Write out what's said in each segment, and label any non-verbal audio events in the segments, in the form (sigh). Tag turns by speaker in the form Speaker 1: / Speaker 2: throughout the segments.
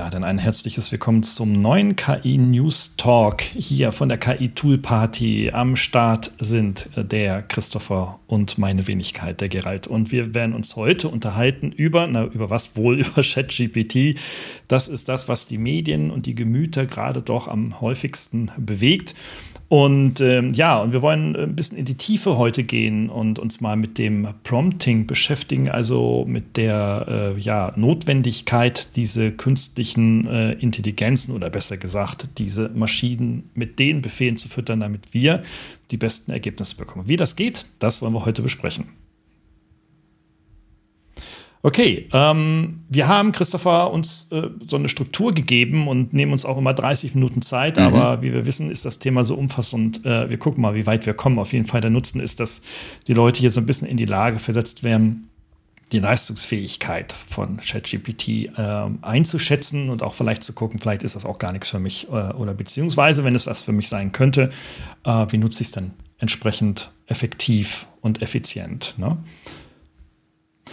Speaker 1: Ja, dann ein herzliches Willkommen zum neuen KI News Talk hier von der KI Tool Party. Am Start sind der Christopher und meine Wenigkeit, der Gerald. Und wir werden uns heute unterhalten über, na, über was wohl? (laughs) Über ChatGPT. Das ist das, was die Medien und die Gemüter gerade doch am häufigsten bewegt. Und ähm, ja, und wir wollen ein bisschen in die Tiefe heute gehen und uns mal mit dem Prompting beschäftigen, also mit der äh, ja, Notwendigkeit, diese künstlichen äh, Intelligenzen oder besser gesagt, diese Maschinen mit den Befehlen zu füttern, damit wir die besten Ergebnisse bekommen. Wie das geht, das wollen wir heute besprechen. Okay, ähm, wir haben, Christopher, uns äh, so eine Struktur gegeben und nehmen uns auch immer 30 Minuten Zeit, mhm. aber wie wir wissen, ist das Thema so umfassend. Äh, wir gucken mal, wie weit wir kommen. Auf jeden Fall der Nutzen ist, dass die Leute hier so ein bisschen in die Lage versetzt werden, die Leistungsfähigkeit von ChatGPT äh, einzuschätzen und auch vielleicht zu gucken, vielleicht ist das auch gar nichts für mich äh, oder beziehungsweise, wenn es was für mich sein könnte, äh, wie nutze ich es dann entsprechend effektiv und effizient. Ne?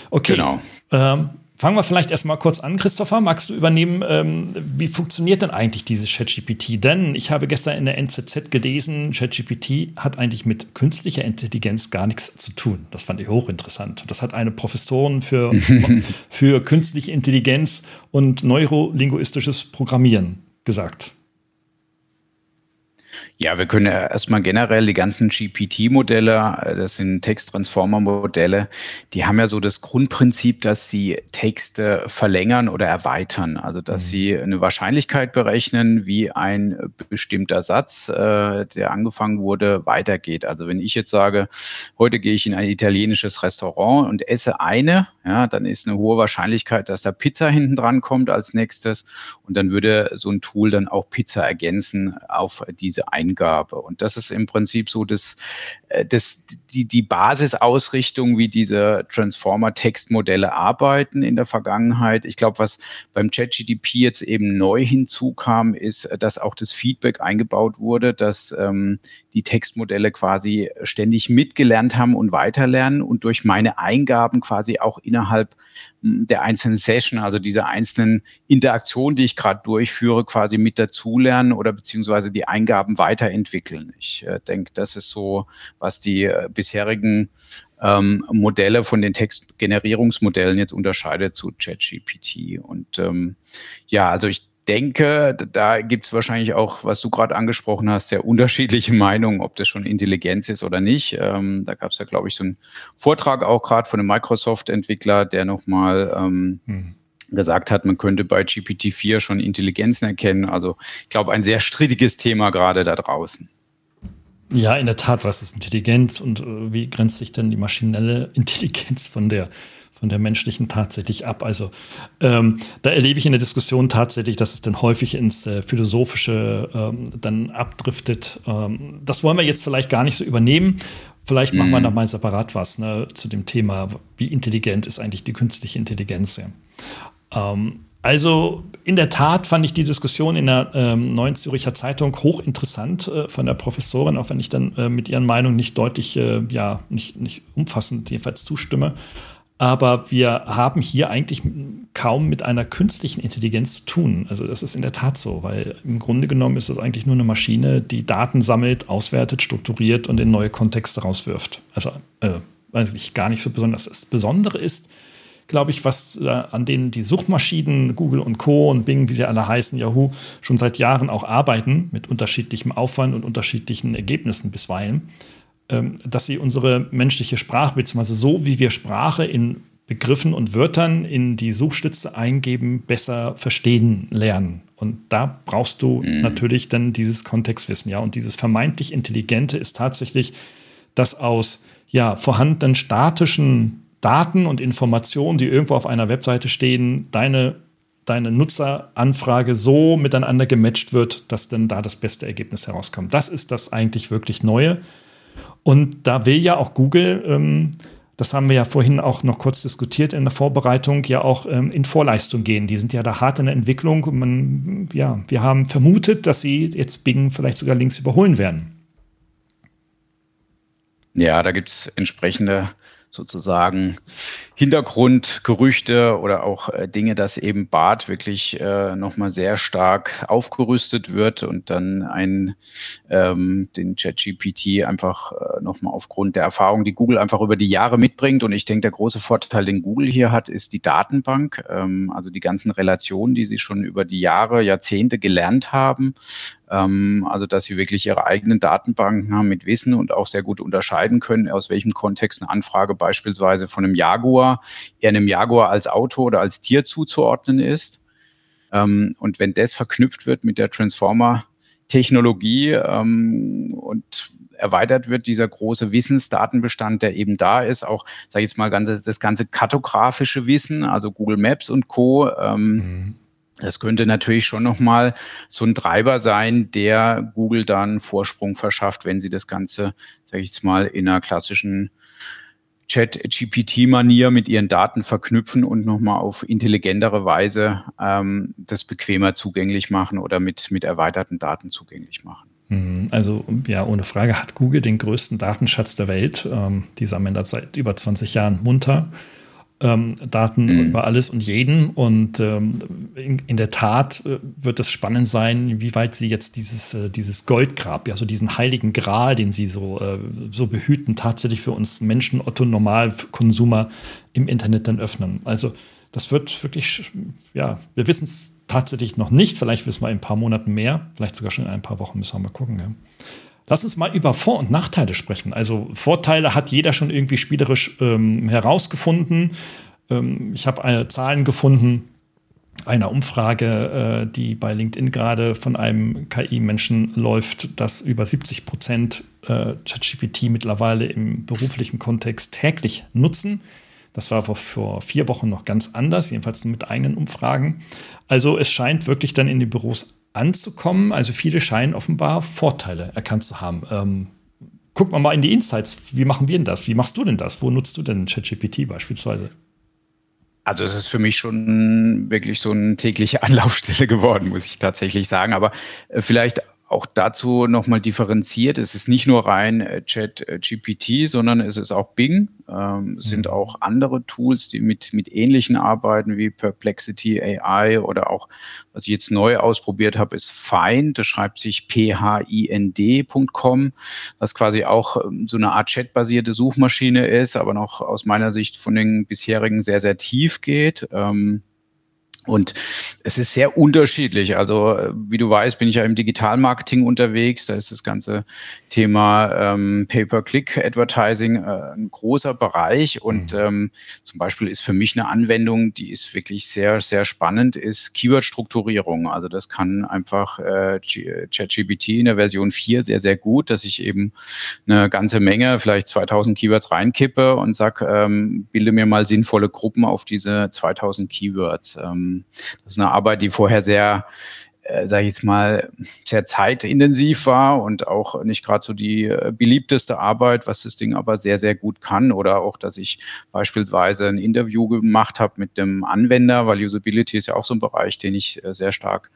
Speaker 1: Okay. Genau. Ähm, fangen wir vielleicht erstmal kurz an, Christopher. Magst du übernehmen, ähm, wie funktioniert denn eigentlich dieses ChatGPT? Denn ich habe gestern in der NZZ gelesen, ChatGPT hat eigentlich mit künstlicher Intelligenz gar nichts zu tun. Das fand ich hochinteressant. Das hat eine Professorin für, (laughs) für künstliche Intelligenz und neurolinguistisches Programmieren gesagt.
Speaker 2: Ja, wir können ja erstmal generell die ganzen GPT-Modelle, äh, das sind Text-Transformer-Modelle, die haben ja so das Grundprinzip, dass sie Texte verlängern oder erweitern. Also, dass mhm. sie eine Wahrscheinlichkeit berechnen, wie ein bestimmter Satz, äh, der angefangen wurde, weitergeht. Also, wenn ich jetzt sage, heute gehe ich in ein italienisches Restaurant und esse eine, ja, dann ist eine hohe Wahrscheinlichkeit, dass da Pizza hinten dran kommt als nächstes. Und dann würde so ein Tool dann auch Pizza ergänzen auf diese eine Eingabe. Und das ist im Prinzip so das, äh, das, die, die Basisausrichtung, wie diese Transformer-Textmodelle arbeiten in der Vergangenheit. Ich glaube, was beim ChatGDP jetzt eben neu hinzukam, ist, dass auch das Feedback eingebaut wurde, dass ähm, die Textmodelle quasi ständig mitgelernt haben und weiterlernen und durch meine Eingaben quasi auch innerhalb hm, der einzelnen Session, also dieser einzelnen Interaktion, die ich gerade durchführe, quasi mit dazulernen oder beziehungsweise die Eingaben weiterentwickeln. Ich äh, denke, das ist so, was die äh, bisherigen ähm, Modelle von den Textgenerierungsmodellen jetzt unterscheidet zu ChatGPT. Und ähm, ja, also ich denke, da gibt es wahrscheinlich auch, was du gerade angesprochen hast, sehr unterschiedliche Meinungen, ob das schon Intelligenz ist oder nicht. Ähm, da gab es ja, glaube ich, so einen Vortrag auch gerade von einem Microsoft-Entwickler, der nochmal ähm, hm. gesagt hat, man könnte bei GPT-4 schon Intelligenzen erkennen. Also ich glaube, ein sehr strittiges Thema gerade da draußen.
Speaker 1: Ja, in der Tat, was ist Intelligenz und äh, wie grenzt sich denn die maschinelle (laughs) Intelligenz von der von der menschlichen tatsächlich ab. Also ähm, da erlebe ich in der Diskussion tatsächlich, dass es dann häufig ins äh, Philosophische ähm, dann abdriftet. Ähm, das wollen wir jetzt vielleicht gar nicht so übernehmen. Vielleicht machen wir mhm. noch mal separat was ne, zu dem Thema, wie intelligent ist eigentlich die künstliche Intelligenz. Ja. Ähm, also in der Tat fand ich die Diskussion in der ähm, Neuen Züricher Zeitung hochinteressant äh, von der Professorin, auch wenn ich dann äh, mit ihren Meinungen nicht deutlich, äh, ja, nicht, nicht umfassend jedenfalls zustimme. Aber wir haben hier eigentlich kaum mit einer künstlichen Intelligenz zu tun. Also das ist in der Tat so, weil im Grunde genommen ist das eigentlich nur eine Maschine, die Daten sammelt, auswertet, strukturiert und in neue Kontexte rauswirft. Also äh, eigentlich gar nicht so besonders. Das Besondere ist, glaube ich, was äh, an denen die Suchmaschinen Google und Co. und Bing, wie sie alle heißen, Yahoo, schon seit Jahren auch arbeiten, mit unterschiedlichem Aufwand und unterschiedlichen Ergebnissen bisweilen ähm, dass sie unsere menschliche Sprache, beziehungsweise so wie wir Sprache in Begriffen und Wörtern in die Suchstütze eingeben, besser verstehen lernen. Und da brauchst du mhm. natürlich dann dieses Kontextwissen, ja. Und dieses vermeintlich Intelligente ist tatsächlich das aus ja, vorhandenen statischen Daten und Informationen, die irgendwo auf einer Webseite stehen, deine deine Nutzeranfrage so miteinander gematcht wird, dass dann da das beste Ergebnis herauskommt. Das ist das eigentlich wirklich Neue. Und da will ja auch Google, ähm, das haben wir ja vorhin auch noch kurz diskutiert in der Vorbereitung, ja auch ähm, in Vorleistung gehen. Die sind ja da hart in der Entwicklung. Man, ja, wir haben vermutet, dass sie jetzt Bing vielleicht sogar links überholen werden.
Speaker 2: Ja, da gibt es entsprechende sozusagen Hintergrundgerüchte oder auch äh, Dinge, dass eben Bart wirklich äh, nochmal sehr stark aufgerüstet wird und dann ein, ähm, den ChatGPT einfach äh, nochmal aufgrund der Erfahrung, die Google einfach über die Jahre mitbringt. Und ich denke, der große Vorteil, den Google hier hat, ist die Datenbank, ähm, also die ganzen Relationen, die sie schon über die Jahre, Jahrzehnte gelernt haben, also dass sie wirklich ihre eigenen Datenbanken haben mit Wissen und auch sehr gut unterscheiden können, aus welchem Kontext eine Anfrage beispielsweise von einem Jaguar eher einem Jaguar als Auto oder als Tier zuzuordnen ist. Ähm, und wenn das verknüpft wird mit der Transformer-Technologie ähm, und erweitert wird, dieser große Wissensdatenbestand, der eben da ist, auch, sage ich jetzt mal, das ganze kartografische Wissen, also Google Maps und Co., ähm, mhm das könnte natürlich schon nochmal so ein Treiber sein, der Google dann Vorsprung verschafft, wenn sie das Ganze, sage ich jetzt mal, in einer klassischen Chat-GPT-Manier mit ihren Daten verknüpfen und nochmal auf intelligentere Weise ähm, das bequemer zugänglich machen oder mit, mit erweiterten Daten zugänglich machen.
Speaker 1: Mhm. Also ja, ohne Frage hat Google den größten Datenschatz der Welt. Ähm, die sammeln das seit über 20 Jahren munter ähm, Daten mhm. über alles und jeden. Und ähm, in, in, der Tat äh, wird es spannend sein, wie weit sie jetzt dieses, äh, dieses Goldgrab, ja, so diesen heiligen Gral, den sie so, äh, so behüten, tatsächlich für uns Menschen, Otto Normalkonsumer im Internet dann öffnen. Also das wird wirklich, ja, wir wissen es tatsächlich noch nicht. Vielleicht wissen wir in ein paar Monaten mehr, vielleicht sogar schon in ein paar Wochen müssen wir mal gucken. Ja. Lass uns mal über Vor- und Nachteile sprechen. Also Vorteile hat jeder schon irgendwie spielerisch ähm, herausgefunden. Ähm, ich habe äh, Zahlen gefunden einer Umfrage, äh, die bei LinkedIn gerade von einem KI-Menschen läuft, dass über 70 Prozent äh, ChatGPT mittlerweile im beruflichen Kontext täglich nutzen. Das war vor vier Wochen noch ganz anders, jedenfalls mit eigenen Umfragen. Also es scheint wirklich dann in die Büros anzukommen. Also viele scheinen offenbar Vorteile erkannt zu haben. Ähm, guck mal mal in die Insights. Wie machen wir denn das? Wie machst du denn das? Wo nutzt du denn ChatGPT beispielsweise?
Speaker 2: Also es ist für mich schon wirklich so eine tägliche (laughs) Anlaufstelle geworden, muss ich tatsächlich sagen. Aber äh, vielleicht auch dazu nochmal differenziert. Es ist nicht nur rein äh, Chat äh, GPT, sondern es ist auch Bing. Ähm, es sind mhm. auch andere Tools, die mit, mit ähnlichen arbeiten wie Perplexity AI oder auch, was ich jetzt neu ausprobiert habe, ist Find. Das schreibt sich phind.com, was quasi auch ähm, so eine Art chatbasierte Suchmaschine ist, aber noch aus meiner Sicht von den bisherigen sehr, sehr tief geht. Ähm, und es ist sehr unterschiedlich. Also, äh, wie du weißt, bin ich ja im Digitalmarketing unterwegs. Da ist das ganze Thema ähm, Pay-per-Click-Advertising äh, ein großer Bereich. Und mhm. ähm, zum Beispiel ist für mich eine Anwendung, die ist wirklich sehr, sehr spannend, ist Keyword-Strukturierung. Also das kann einfach äh, ChatGPT in der Version 4 sehr, sehr gut, dass ich eben eine ganze Menge, vielleicht 2000 Keywords reinkippe und sag, ähm, bilde mir mal sinnvolle Gruppen auf diese 2000 Keywords. Ähm, das ist eine Arbeit, die vorher sehr äh, sage ich jetzt mal, sehr zeitintensiv war und auch nicht gerade so die äh, beliebteste Arbeit, was das Ding aber sehr, sehr gut kann. Oder auch, dass ich beispielsweise ein Interview gemacht habe mit dem Anwender, weil Usability ist ja auch so ein Bereich, den ich äh, sehr stark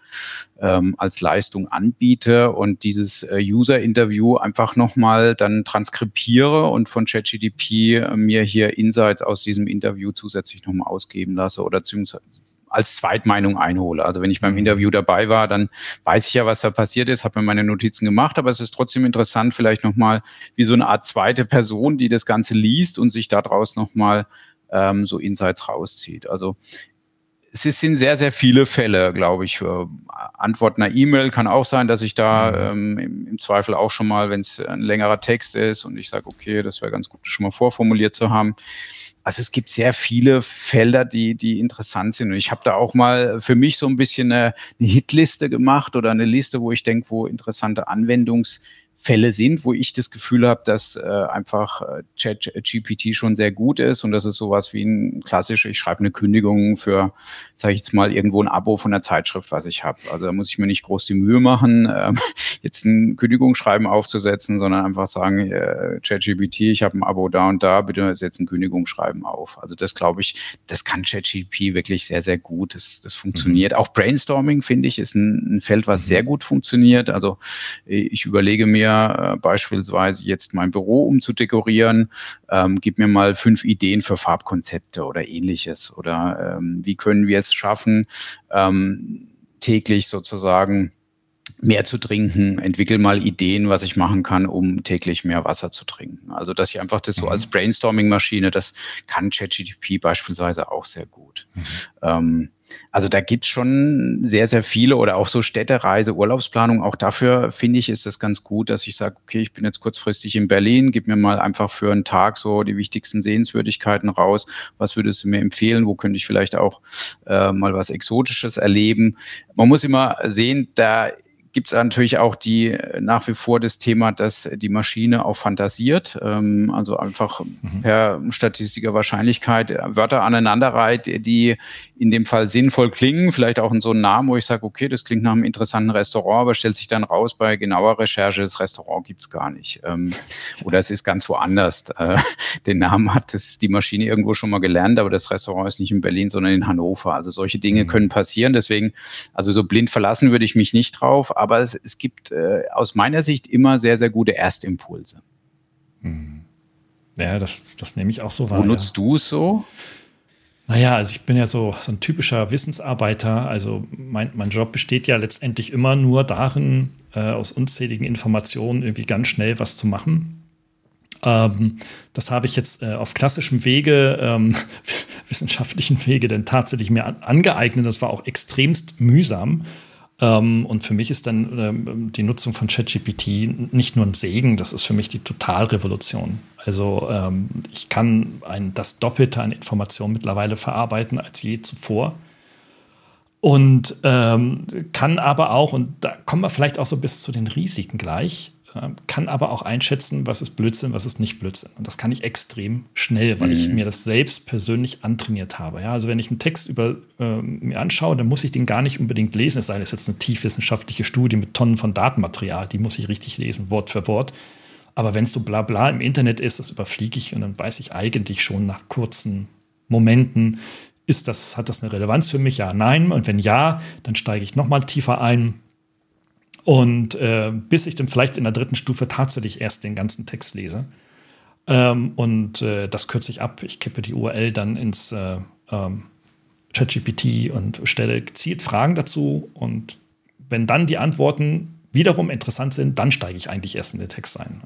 Speaker 2: ähm, als Leistung anbiete und dieses User-Interview einfach nochmal dann transkribiere und von ChatGDP mir hier Insights aus diesem Interview zusätzlich nochmal ausgeben lasse oder beziehungsweise als Zweitmeinung einhole. Also wenn ich beim mhm. Interview dabei war, dann weiß ich ja, was da passiert ist, habe mir meine Notizen gemacht, aber es ist trotzdem interessant, vielleicht nochmal wie so eine Art zweite Person, die das Ganze liest und sich daraus nochmal ähm, so Insights rauszieht. Also es sind sehr, sehr viele Fälle, glaube ich. Für Antwort einer E-Mail kann auch sein, dass ich da mhm. ähm, im, im, Zweifel auch schon mal, wenn es ein längerer Text ist und ich sage, okay, das wäre ganz gut, schon mal vorformuliert zu haben, also es gibt sehr viele Felder, die, die interessant sind. Und ich habe da auch mal für mich so ein bisschen eine, eine Hitliste gemacht oder eine Liste, wo ich denke, wo interessante Anwendungs Fälle sind, wo ich das Gefühl habe, dass äh, einfach äh, ChatGPT schon sehr gut ist und das ist sowas wie ein klassisch, ich schreibe eine Kündigung für, sage ich jetzt mal, irgendwo ein Abo von der Zeitschrift, was ich habe. Also da muss ich mir nicht groß die Mühe machen, (laughs) äh, jetzt ein Kündigungsschreiben aufzusetzen, sondern einfach sagen, äh, ChatGPT, ich habe ein Abo da und da, bitte setz ein Kündigungsschreiben auf. Also das glaube ich, das kann ChatGPT wirklich sehr, sehr gut. Das, das funktioniert. Mhm. Auch Brainstorming, finde ich, ist ein, ein Feld, was mhm. sehr gut funktioniert. Also ich überlege mir äh, beispielsweise jetzt mein Büro umzudekorieren, ähm, gib mir mal fünf Ideen für Farbkonzepte oder ähnliches. Oder ähm, wie können wir es schaffen, ähm, täglich sozusagen mehr zu trinken, entwickel mal Ideen, was ich machen kann, um täglich mehr Wasser zu trinken. Also, dass ich einfach das so als mhm. Brainstorming-Maschine, das kann ChatGTP beispielsweise auch sehr gut. Mhm. Ähm, also da gibt's schon sehr, sehr viele oder auch so Städtereise, Urlaubsplanung. Auch dafür finde ich, ist das ganz gut, dass ich sage, okay, ich bin jetzt kurzfristig in Berlin, gib mir mal einfach für einen Tag so die wichtigsten Sehenswürdigkeiten raus. Was würdest du mir empfehlen? Wo könnte ich vielleicht auch äh, mal was Exotisches erleben? Man muss immer sehen, da gibt es natürlich auch die nach wie vor das Thema, dass die Maschine auch fantasiert, ähm, also einfach mhm. per statistischer Wahrscheinlichkeit Wörter aneinanderreiht, die in dem Fall sinnvoll klingen, vielleicht auch in so einem Namen, wo ich sage, okay, das klingt nach einem interessanten Restaurant, aber stellt sich dann raus, bei genauer Recherche, das Restaurant gibt's gar nicht. Ähm, oder es ist ganz woanders. Äh, (laughs) den Namen hat das die Maschine irgendwo schon mal gelernt, aber das Restaurant ist nicht in Berlin, sondern in Hannover. Also solche Dinge mhm. können passieren. Deswegen, also so blind verlassen würde ich mich nicht drauf, aber es, es gibt äh, aus meiner Sicht immer sehr, sehr gute Erstimpulse.
Speaker 1: Mhm. Ja, das, das nehme ich auch so wahr.
Speaker 2: Wo nutzt ja. du es so?
Speaker 1: Naja, also ich bin ja so, so ein typischer Wissensarbeiter. Also mein, mein Job besteht ja letztendlich immer nur darin, äh, aus unzähligen Informationen irgendwie ganz schnell was zu machen. Ähm, das habe ich jetzt äh, auf klassischem Wege, ähm, (laughs) wissenschaftlichen Wege, denn tatsächlich mir angeeignet. Das war auch extremst mühsam. Ähm, und für mich ist dann ähm, die Nutzung von ChatGPT nicht nur ein Segen, das ist für mich die Totalrevolution. Also ähm, ich kann ein, das Doppelte an Informationen mittlerweile verarbeiten als je zuvor. Und ähm, kann aber auch, und da kommen wir vielleicht auch so bis zu den Risiken gleich, ähm, kann aber auch einschätzen, was ist Blödsinn, was ist nicht Blödsinn. Und das kann ich extrem schnell, weil mhm. ich mir das selbst persönlich antrainiert habe. Ja, also wenn ich einen Text über, äh, mir anschaue, dann muss ich den gar nicht unbedingt lesen, es sei denn, es ist jetzt eine tiefwissenschaftliche Studie mit Tonnen von Datenmaterial, die muss ich richtig lesen, Wort für Wort. Aber wenn es so bla bla im Internet ist, das überfliege ich und dann weiß ich eigentlich schon nach kurzen Momenten, ist das, hat das eine Relevanz für mich? Ja, nein. Und wenn ja, dann steige ich nochmal tiefer ein und äh, bis ich dann vielleicht in der dritten Stufe tatsächlich erst den ganzen Text lese. Ähm, und äh, das kürze ich ab. Ich kippe die URL dann ins äh, ähm, ChatGPT und stelle gezielt Fragen dazu. Und wenn dann die Antworten wiederum interessant sind, dann steige ich eigentlich erst in den Text ein.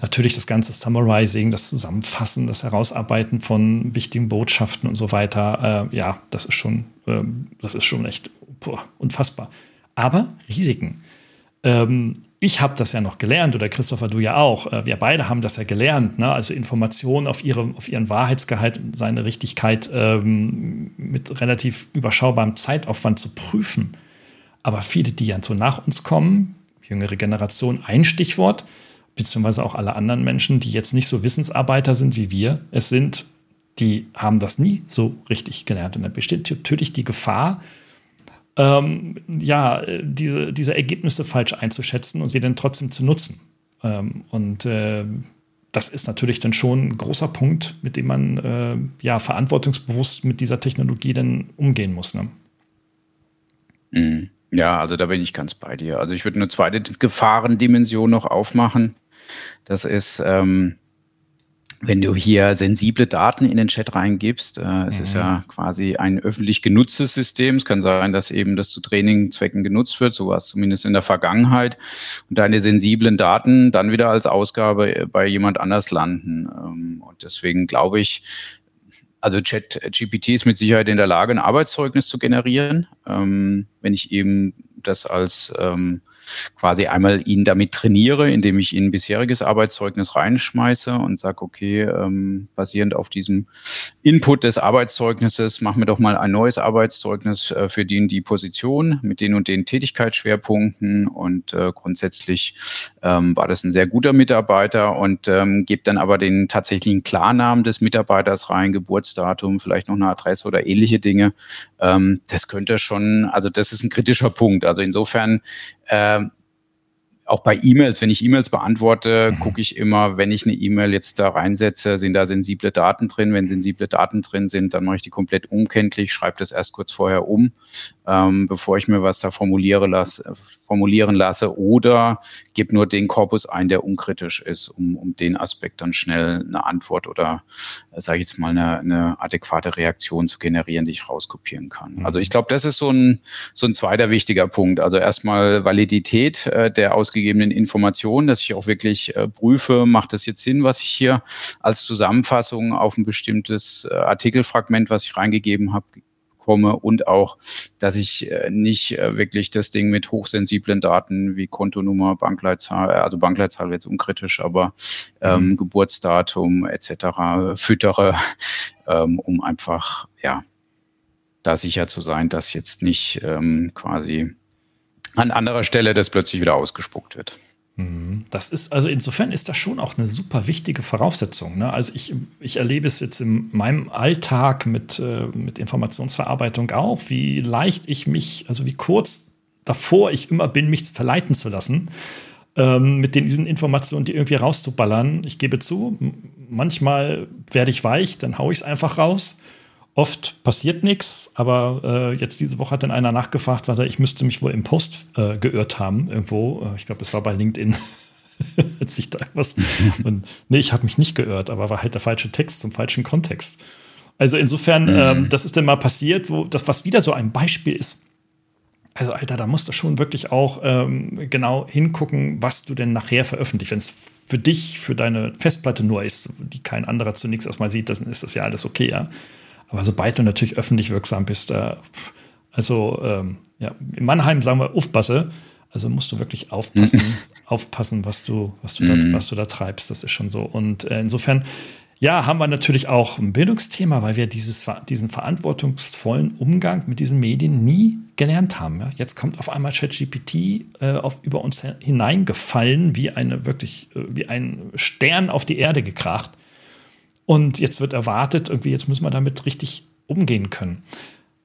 Speaker 1: Natürlich das ganze Summarizing, das Zusammenfassen, das Herausarbeiten von wichtigen Botschaften und so weiter. Äh, ja, das ist schon, ähm, das ist schon echt boah, unfassbar. Aber Risiken. Ähm, ich habe das ja noch gelernt, oder Christopher, du ja auch. Äh, wir beide haben das ja gelernt. Ne? Also Informationen auf, ihre, auf ihren Wahrheitsgehalt seine Richtigkeit ähm, mit relativ überschaubarem Zeitaufwand zu prüfen. Aber viele, die ja so nach uns kommen, jüngere Generation, ein Stichwort, beziehungsweise auch alle anderen Menschen, die jetzt nicht so Wissensarbeiter sind wie wir, es sind, die haben das nie so richtig gelernt. Und da besteht natürlich die Gefahr, ähm, ja, diese, diese Ergebnisse falsch einzuschätzen und sie dann trotzdem zu nutzen. Ähm, und äh, das ist natürlich dann schon ein großer Punkt, mit dem man äh, ja verantwortungsbewusst mit dieser Technologie dann umgehen muss. Ne?
Speaker 2: Mhm. Ja, also da bin ich ganz bei dir. Also ich würde eine zweite Gefahrendimension noch aufmachen. Das ist, ähm, wenn du hier sensible Daten in den Chat reingibst, äh, es mhm. ist ja mhm. quasi ein öffentlich genutztes System. Es kann sein, dass eben das zu Trainingzwecken genutzt wird, so war es zumindest in der Vergangenheit, und deine sensiblen Daten dann wieder als Ausgabe bei jemand anders landen. Ähm, und deswegen glaube ich, also ChatGPT ist mit Sicherheit in der Lage, ein Arbeitszeugnis zu generieren, ähm, wenn ich eben das als ähm, quasi einmal ihn damit trainiere, indem ich ihn ein bisheriges Arbeitszeugnis reinschmeiße und sage, okay, ähm, basierend auf diesem Input des Arbeitszeugnisses, machen wir doch mal ein neues Arbeitszeugnis äh, für den die Position mit den und den Tätigkeitsschwerpunkten und äh, grundsätzlich ähm, war das ein sehr guter Mitarbeiter und ähm, gebe dann aber den tatsächlichen Klarnamen des Mitarbeiters rein, Geburtsdatum, vielleicht noch eine Adresse oder ähnliche Dinge. Ähm, das könnte schon, also das ist ein kritischer Punkt. Also insofern äh, auch bei E-Mails, wenn ich E-Mails beantworte, mhm. gucke ich immer, wenn ich eine E-Mail jetzt da reinsetze, sind da sensible Daten drin. Wenn sensible Daten drin sind, dann mache ich die komplett unkenntlich, schreibe das erst kurz vorher um, ähm, bevor ich mir was da formuliere lasse, formulieren lasse oder gebe nur den Korpus ein, der unkritisch ist, um, um den Aspekt dann schnell eine Antwort oder, äh, sage ich jetzt mal, eine, eine adäquate Reaktion zu generieren, die ich rauskopieren kann. Mhm. Also ich glaube, das ist so ein, so ein zweiter wichtiger Punkt. Also erstmal Validität äh, der ausgegebenen Informationen, dass ich auch wirklich äh, prüfe, macht das jetzt Sinn, was ich hier als Zusammenfassung auf ein bestimmtes äh, Artikelfragment, was ich reingegeben habe, komme und auch, dass ich äh, nicht äh, wirklich das Ding mit hochsensiblen Daten wie Kontonummer, Bankleitzahl, also Bankleitzahl wird jetzt unkritisch, aber ähm, mhm. Geburtsdatum etc. füttere, ähm, um einfach ja da sicher zu sein, dass jetzt nicht ähm, quasi an anderer Stelle das plötzlich wieder ausgespuckt wird.
Speaker 1: Das ist, also insofern ist das schon auch eine super wichtige Voraussetzung. Ne? Also ich, ich erlebe es jetzt in meinem Alltag mit, äh, mit Informationsverarbeitung auch, wie leicht ich mich, also wie kurz davor ich immer bin, mich verleiten zu lassen, ähm, mit den, diesen Informationen, die irgendwie rauszuballern. Ich gebe zu, manchmal werde ich weich, dann haue ich es einfach raus. Oft passiert nichts, aber äh, jetzt diese Woche hat dann einer nachgefragt, sagte, ich müsste mich wohl im Post äh, geirrt haben, irgendwo. Äh, ich glaube, es war bei LinkedIn. (laughs) Als ich da was. (laughs) Und, nee, ich habe mich nicht geirrt, aber war halt der falsche Text zum falschen Kontext. Also insofern, mhm. ähm, das ist dann mal passiert, wo das, was wieder so ein Beispiel ist. Also, Alter, da musst du schon wirklich auch ähm, genau hingucken, was du denn nachher veröffentlicht. Wenn es für dich, für deine Festplatte nur ist, die kein anderer zunächst erstmal sieht, dann ist das ja alles okay, ja. Aber sobald du natürlich öffentlich wirksam bist, äh, also ähm, ja, in Mannheim sagen wir aufpasse, also musst du wirklich aufpassen, (laughs) aufpassen, was du, was du, mhm. da, was du da treibst. Das ist schon so. Und äh, insofern, ja, haben wir natürlich auch ein Bildungsthema, weil wir dieses, diesen verantwortungsvollen Umgang mit diesen Medien nie gelernt haben. Ja? Jetzt kommt auf einmal ChatGPT äh, auf, über uns hineingefallen, wie eine wirklich, äh, wie ein Stern auf die Erde gekracht. Und jetzt wird erwartet, irgendwie, jetzt müssen wir damit richtig umgehen können.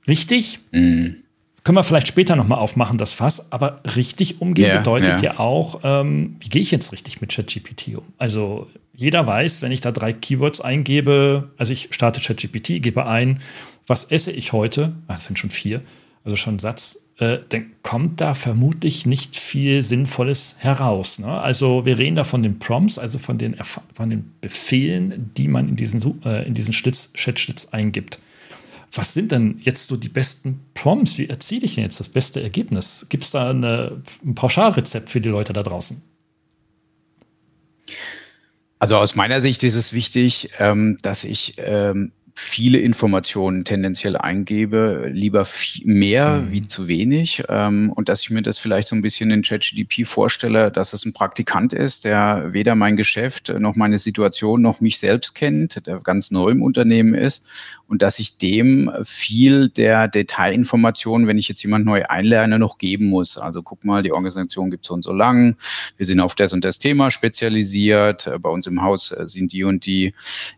Speaker 1: Richtig? Mhm. Können wir vielleicht später nochmal aufmachen, das Fass, aber richtig umgehen yeah, bedeutet yeah. ja auch, ähm, wie gehe ich jetzt richtig mit ChatGPT um? Also jeder weiß, wenn ich da drei Keywords eingebe, also ich starte ChatGPT, gebe ein, was esse ich heute? Ah, das sind schon vier, also schon ein Satz äh, dann kommt da vermutlich nicht viel Sinnvolles heraus. Ne? Also wir reden da von den Prompts, also von den, von den Befehlen, die man in diesen, äh, in diesen Chat-Schlitz eingibt. Was sind denn jetzt so die besten Prompts? Wie erziele ich denn jetzt das beste Ergebnis? Gibt es da eine, ein Pauschalrezept für die Leute da draußen?
Speaker 2: Also aus meiner Sicht ist es wichtig, ähm, dass ich ähm, viele Informationen tendenziell eingebe, lieber mehr mhm. wie zu wenig. Ähm, und dass ich mir das vielleicht so ein bisschen in ChatGDP vorstelle, dass es ein Praktikant ist, der weder mein Geschäft noch meine Situation noch mich selbst kennt, der ganz neu im Unternehmen ist und dass ich dem viel der Detailinformationen, wenn ich jetzt jemand neu einlerne, noch geben muss. Also guck mal, die Organisation gibt so und so lang, wir sind auf das und das Thema spezialisiert, bei uns im Haus äh, sind die und die,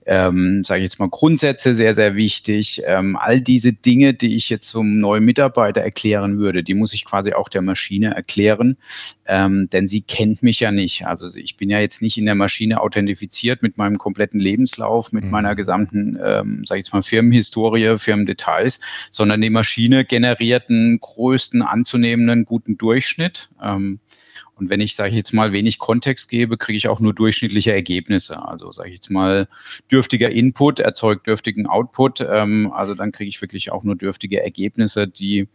Speaker 2: ähm, sage ich jetzt mal, Grundsätze sehr, sehr wichtig. Ähm, all diese Dinge, die ich jetzt zum neuen Mitarbeiter erklären würde, die muss ich quasi auch der Maschine erklären, ähm, denn sie kennt mich ja nicht. Also ich bin ja jetzt nicht in der Maschine authentifiziert mit meinem kompletten Lebenslauf, mit mhm. meiner gesamten, ähm, sage ich jetzt mal, Firmenhistorie, Firmendetails, sondern die Maschine generiert einen größten anzunehmenden guten Durchschnitt. Ähm, und wenn ich, sage ich jetzt mal, wenig Kontext gebe, kriege ich auch nur durchschnittliche Ergebnisse. Also sage ich jetzt mal, dürftiger Input erzeugt dürftigen Output. Ähm, also dann kriege ich wirklich auch nur dürftige Ergebnisse, die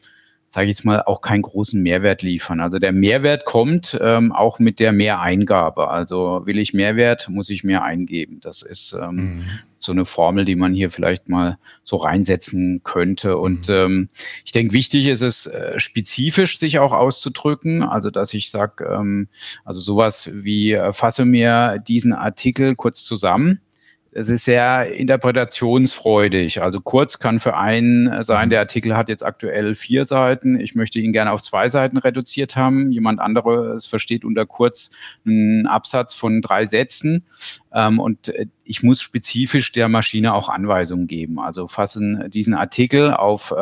Speaker 2: sage ich jetzt mal, auch keinen großen Mehrwert liefern. Also der Mehrwert kommt ähm, auch mit der Mehreingabe. Also will ich Mehrwert, muss ich mehr eingeben. Das ist ähm, mhm. so eine Formel, die man hier vielleicht mal so reinsetzen könnte. Und mhm. ähm, ich denke, wichtig ist es, äh, spezifisch sich auch auszudrücken. Also dass ich sage, ähm, also sowas wie äh, fasse mir diesen Artikel kurz zusammen es ist sehr interpretationsfreudig. Also kurz kann für einen sein, der Artikel hat jetzt aktuell vier Seiten. Ich möchte ihn gerne auf zwei Seiten reduziert haben. Jemand anderes versteht unter kurz einen Absatz von drei Sätzen. Ähm, und äh, ich muss spezifisch der Maschine auch Anweisungen geben. Also fassen diesen Artikel auf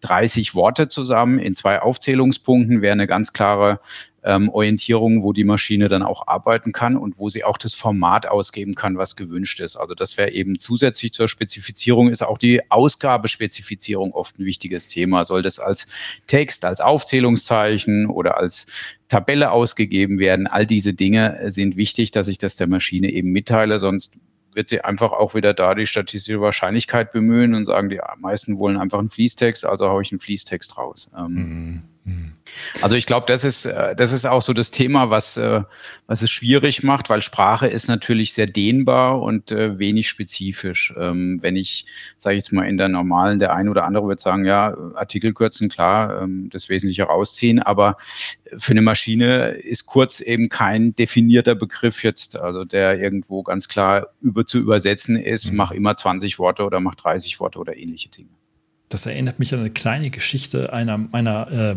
Speaker 2: 30 ähm, Worte zusammen in zwei Aufzählungspunkten wäre eine ganz klare ähm, Orientierung, wo die Maschine dann auch arbeiten kann und wo sie auch das Format ausgeben kann, was gewünscht ist. Also das wäre eben zusätzlich zur Spezifizierung ist auch die Ausgabespezifizierung oft ein wichtiges Thema. Soll das als Text, als Aufzählungszeichen oder als Tabelle ausgegeben werden? All diese Dinge sind wichtig, dass ich das der Maschine eben mitteile, sonst wird sie einfach auch wieder da die statistische Wahrscheinlichkeit bemühen und sagen, die meisten wollen einfach einen Fließtext, also haue ich einen Fließtext raus. Ähm, mhm. Mhm. Also ich glaube, das ist, äh, das ist auch so das Thema, was, äh, was es schwierig macht, weil Sprache ist natürlich sehr dehnbar und äh, wenig spezifisch. Ähm, wenn ich, sage ich jetzt mal, in der normalen, der eine oder andere wird sagen, ja, Artikel kürzen, klar, ähm, das Wesentliche rausziehen, aber für eine Maschine ist kurz eben kein definierter Begriff jetzt, also der irgendwo ganz klar über zu übersetzen ist, mhm. mach immer 20 Worte oder mach 30 Worte oder ähnliche Dinge.
Speaker 1: Das erinnert mich an eine kleine Geschichte einer meiner äh,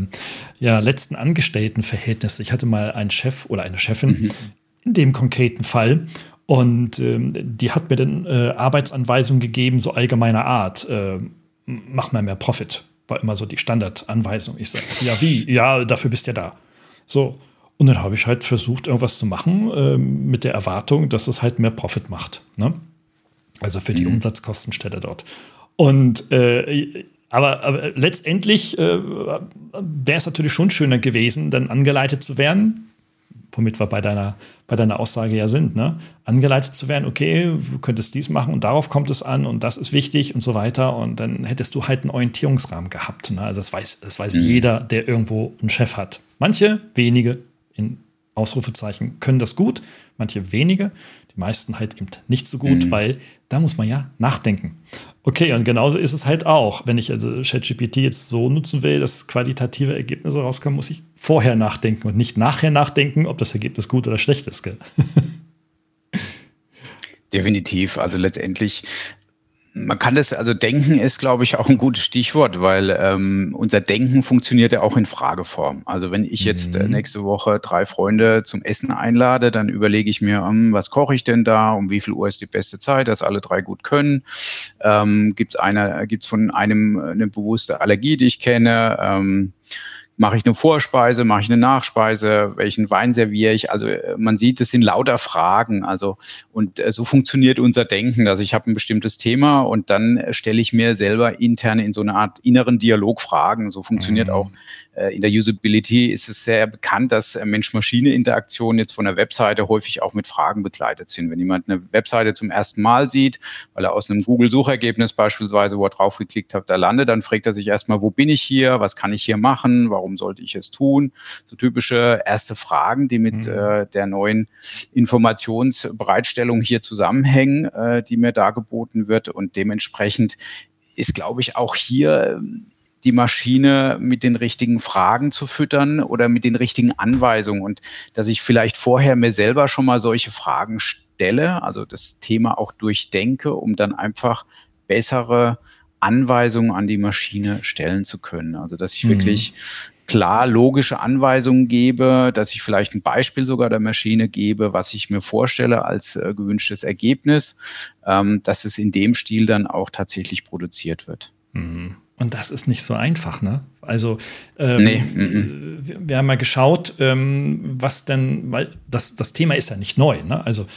Speaker 1: ja, letzten Angestelltenverhältnisse. Ich hatte mal einen Chef oder eine Chefin mhm. in dem konkreten Fall und ähm, die hat mir dann äh, Arbeitsanweisungen gegeben, so allgemeiner Art. Äh, mach mal mehr Profit, war immer so die Standardanweisung. Ich sage, ja, wie? Ja, dafür bist du ja da. So. Und dann habe ich halt versucht, irgendwas zu machen äh, mit der Erwartung, dass es halt mehr Profit macht. Ne? Also für die mhm. Umsatzkostenstelle dort. Und äh, aber, aber, letztendlich äh, wäre es natürlich schon schöner gewesen, dann angeleitet zu werden, womit wir bei deiner, bei deiner Aussage ja sind, ne? angeleitet zu werden, okay, du könntest dies machen und darauf kommt es an und das ist wichtig und so weiter. Und dann hättest du halt einen Orientierungsrahmen gehabt. Ne? Also das weiß, das weiß mhm. jeder, der irgendwo einen Chef hat. Manche, wenige in Ausrufezeichen können das gut, manche wenige, die meisten halt eben nicht so gut, mhm. weil da muss man ja nachdenken. Okay, und genauso ist es halt auch. Wenn ich also ChatGPT jetzt so nutzen will, dass qualitative Ergebnisse rauskommen, muss ich vorher nachdenken und nicht nachher nachdenken, ob das Ergebnis gut oder schlecht ist. (laughs)
Speaker 2: Definitiv. Also letztendlich man kann das, also denken ist, glaube ich, auch ein gutes Stichwort, weil ähm, unser Denken funktioniert ja auch in Frageform. Also wenn ich jetzt äh, mhm. nächste Woche drei Freunde zum Essen einlade, dann überlege ich mir, um, hm, was koche ich denn da, um wie viel Uhr ist die beste Zeit, dass alle drei gut können. Ähm, Gibt es gibt's von einem eine bewusste Allergie, die ich kenne? Ähm, mache ich eine Vorspeise, mache ich eine Nachspeise, welchen Wein serviere ich? Also äh, man sieht, es sind lauter Fragen. Also und äh, so funktioniert unser Denken. Also ich habe ein bestimmtes Thema und dann äh, stelle ich mir selber intern in so eine Art inneren Dialog Fragen. So funktioniert mhm. auch in der Usability ist es sehr bekannt, dass äh, Mensch-Maschine-Interaktionen jetzt von der Webseite häufig auch mit Fragen begleitet sind. Wenn jemand eine Webseite zum ersten Mal sieht, weil er aus einem Google-Suchergebnis beispielsweise, wo er draufgeklickt hat, da landet, dann fragt er sich erstmal, wo bin ich hier, was kann ich hier machen, warum sollte ich es tun? So typische erste Fragen, die mit mhm. äh, der neuen Informationsbereitstellung hier zusammenhängen, äh, die mir dargeboten wird und dementsprechend ist, glaube ich, auch hier ähm, die Maschine mit den richtigen Fragen zu füttern oder mit den richtigen Anweisungen und dass ich vielleicht vorher mir selber schon mal solche Fragen stelle, also das Thema auch durchdenke, um dann einfach bessere Anweisungen an die Maschine stellen zu können. Also dass ich mhm. wirklich klar logische Anweisungen gebe, dass ich vielleicht ein Beispiel sogar der Maschine gebe, was ich mir vorstelle als äh, gewünschtes Ergebnis, ähm, dass es in dem Stil dann auch tatsächlich produziert wird.
Speaker 1: Mhm. Und das ist nicht so einfach, ne? Also ähm, nee. wir, wir, haben mal geschaut, ähm, was denn, weil das, das Thema ist ja nicht neu, ne? Also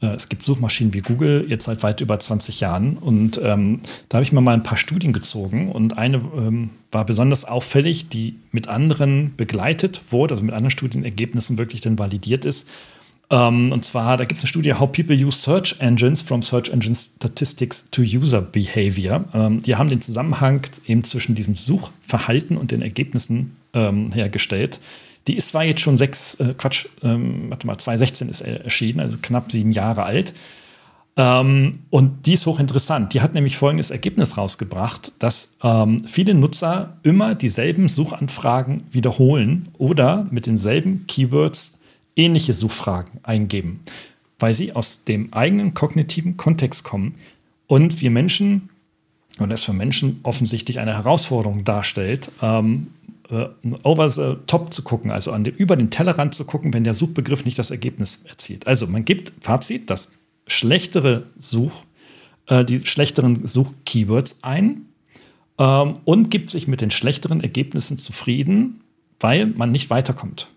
Speaker 1: äh, es gibt Suchmaschinen wie Google jetzt seit weit über 20 Jahren und ähm, da habe ich mir mal ein paar Studien gezogen und eine ähm, war besonders auffällig, die mit anderen begleitet wurde, also mit anderen Studienergebnissen wirklich dann validiert ist. Ähm, und zwar, da gibt es eine Studie, How People Use Search Engines from Search Engine Statistics to User Behavior. Ähm, die haben den Zusammenhang eben zwischen diesem Suchverhalten und den Ergebnissen ähm, hergestellt. Die ist zwar jetzt schon sechs, äh, Quatsch, ähm, warte mal, 2016 ist erschienen, also knapp sieben Jahre alt. Ähm, und die ist hochinteressant. Die hat nämlich folgendes Ergebnis rausgebracht, dass ähm, viele Nutzer immer dieselben Suchanfragen wiederholen oder mit denselben Keywords ähnliche Suchfragen eingeben, weil sie aus dem eigenen kognitiven Kontext kommen und wir Menschen und das für Menschen offensichtlich eine Herausforderung darstellt, ähm, äh, over the top zu gucken, also an den, über den Tellerrand zu gucken, wenn der Suchbegriff nicht das Ergebnis erzielt. Also man gibt Fazit, das schlechtere Such, äh, die schlechteren Suchkeywords ein ähm, und gibt sich mit den schlechteren Ergebnissen zufrieden, weil man nicht weiterkommt.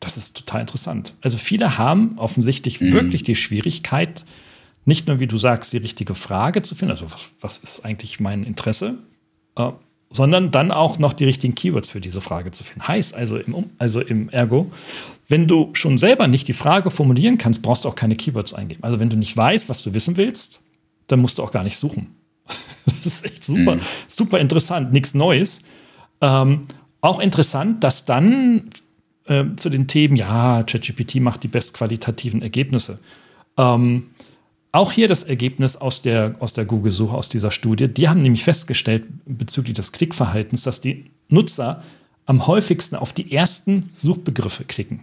Speaker 1: Das ist total interessant. Also viele haben offensichtlich mhm. wirklich die Schwierigkeit, nicht nur, wie du sagst, die richtige Frage zu finden, also was, ist eigentlich mein Interesse, äh, sondern dann auch noch die richtigen Keywords für diese Frage zu finden. Heißt also im, also im Ergo, wenn du schon selber nicht die Frage formulieren kannst, brauchst du auch keine Keywords eingeben. Also wenn du nicht weißt, was du wissen willst, dann musst du auch gar nicht suchen. (laughs) das ist echt super, mhm. super interessant, nichts Neues. Ähm, auch interessant, dass dann äh, zu den Themen, ja, ChatGPT macht die bestqualitativen Ergebnisse. Ähm, auch hier das Ergebnis aus der, aus der Google-Suche, aus dieser Studie. Die haben nämlich festgestellt bezüglich des Klickverhaltens, dass die Nutzer am häufigsten auf die ersten Suchbegriffe klicken.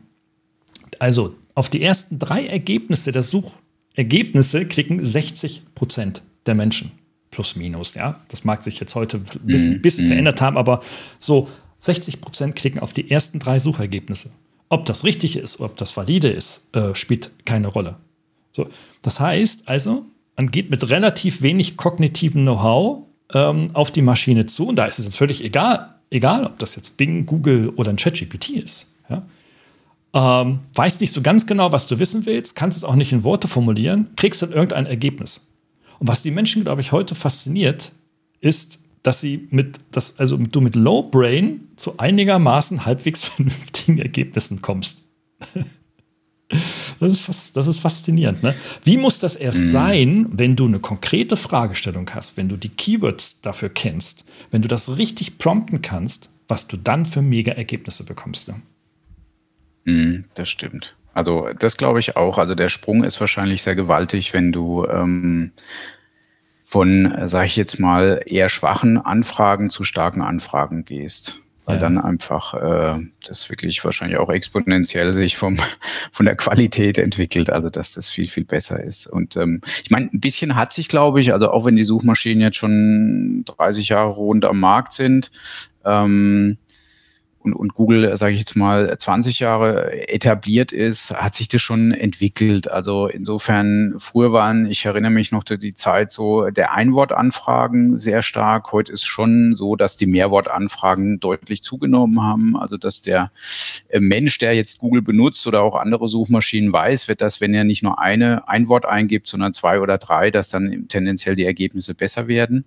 Speaker 1: Also auf die ersten drei Ergebnisse der Suchergebnisse klicken 60 Prozent der Menschen. Plus, minus, ja. Das mag sich jetzt heute ein bisschen, mm, bisschen mm. verändert haben, aber so 60 Prozent klicken auf die ersten drei Suchergebnisse. Ob das richtig ist, ob das valide ist, äh, spielt keine Rolle. So, das heißt also, man geht mit relativ wenig kognitivem Know-how ähm, auf die Maschine zu. Und da ist es jetzt völlig egal, egal ob das jetzt Bing, Google oder ein ChatGPT ist. Ja? Ähm, weißt nicht so ganz genau, was du wissen willst, kannst es auch nicht in Worte formulieren, kriegst dann irgendein Ergebnis. Und was die Menschen, glaube ich, heute fasziniert, ist, dass sie mit, dass, also du mit Low Brain zu einigermaßen halbwegs (laughs) vernünftigen Ergebnissen kommst. Das ist, fast, das ist faszinierend. Ne? Wie muss das erst mhm. sein, wenn du eine konkrete Fragestellung hast, wenn du die Keywords dafür kennst, wenn du das richtig prompten kannst, was du dann für mega Ergebnisse bekommst? Ne?
Speaker 2: Mhm, das stimmt. Also das glaube ich auch. Also der Sprung ist wahrscheinlich sehr gewaltig, wenn du ähm, von, sage ich jetzt mal, eher schwachen Anfragen zu starken Anfragen gehst weil ja. dann einfach äh, das wirklich wahrscheinlich auch exponentiell sich vom, (laughs) von der Qualität entwickelt, also dass das viel, viel besser ist. Und ähm, ich meine, ein bisschen hat sich, glaube ich, also auch wenn die Suchmaschinen jetzt schon 30 Jahre rund am Markt sind, ähm, und, und Google, sage ich jetzt mal, 20 Jahre etabliert ist, hat sich das schon entwickelt. Also insofern, früher waren, ich erinnere mich noch die Zeit so der Einwortanfragen sehr stark. Heute ist schon so, dass die Mehrwortanfragen deutlich zugenommen haben. Also dass der äh, Mensch, der jetzt Google benutzt oder auch andere Suchmaschinen weiß, wird das, wenn er nicht nur eine ein Wort eingibt, sondern zwei oder drei, dass dann tendenziell die Ergebnisse besser werden.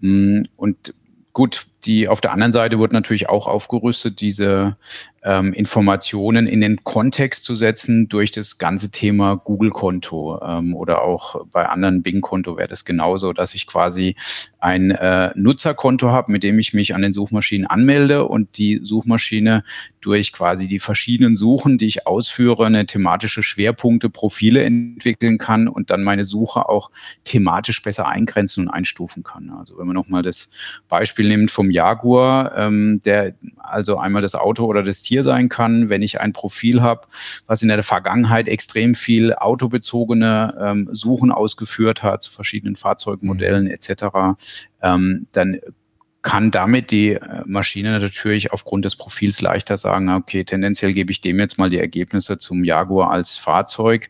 Speaker 2: Mm, und gut, die auf der anderen Seite wird natürlich auch aufgerüstet, diese ähm, Informationen in den Kontext zu setzen durch das ganze Thema Google-Konto ähm, oder auch bei anderen Bing-Konto wäre das genauso, dass ich quasi ein äh, Nutzerkonto habe, mit dem ich mich an den Suchmaschinen anmelde und die Suchmaschine durch quasi die verschiedenen Suchen, die ich ausführe, eine thematische Schwerpunkte, Profile entwickeln kann und dann meine Suche auch thematisch besser eingrenzen und einstufen kann. Also wenn man nochmal das Beispiel nimmt vom Jaguar, ähm, der also einmal das Auto oder das Tier sein kann, wenn ich ein Profil habe, was in der Vergangenheit extrem viel autobezogene ähm, Suchen ausgeführt hat zu verschiedenen Fahrzeugmodellen etc., ähm, dann kann damit die äh, Maschine natürlich aufgrund des Profils leichter sagen, okay, tendenziell gebe ich dem jetzt mal die Ergebnisse zum Jaguar als Fahrzeug,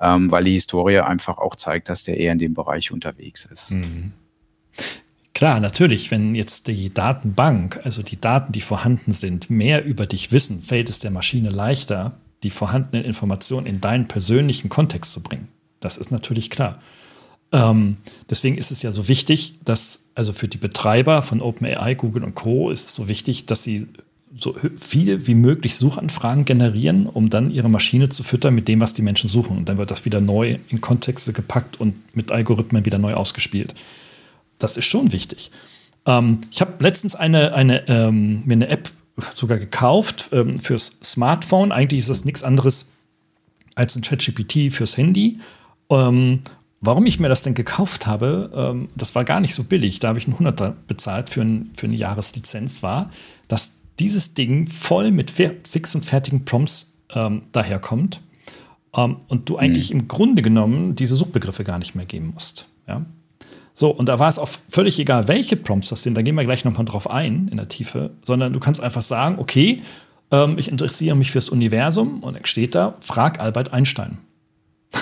Speaker 2: ähm, weil die Historie einfach auch zeigt, dass der eher in dem Bereich unterwegs ist. Mhm.
Speaker 1: Klar, natürlich, wenn jetzt die Datenbank, also die Daten, die vorhanden sind, mehr über dich wissen, fällt es der Maschine leichter, die vorhandenen Informationen in deinen persönlichen Kontext zu bringen. Das ist natürlich klar. Ähm, deswegen ist es ja so wichtig, dass, also für die Betreiber von OpenAI, Google und Co. ist es so wichtig, dass sie so viel wie möglich Suchanfragen generieren, um dann ihre Maschine zu füttern mit dem, was die Menschen suchen. Und dann wird das wieder neu in Kontexte gepackt und mit Algorithmen wieder neu ausgespielt. Das ist schon wichtig. Ähm, ich habe letztens eine, eine, ähm, mir eine App sogar gekauft ähm, fürs Smartphone. Eigentlich ist das nichts anderes als ein ChatGPT fürs Handy. Ähm, warum ich mir das denn gekauft habe, ähm, das war gar nicht so billig. Da habe ich einen Hunderter bezahlt für, ein, für eine Jahreslizenz, war, dass dieses Ding voll mit fix und fertigen Prompts ähm, daherkommt ähm, und du eigentlich mhm. im Grunde genommen diese Suchbegriffe gar nicht mehr geben musst. Ja? So, und da war es auch völlig egal, welche Prompts das sind, da gehen wir gleich nochmal drauf ein in der Tiefe, sondern du kannst einfach sagen, okay, ähm, ich interessiere mich fürs Universum und dann steht da, frag Albert Einstein. (laughs)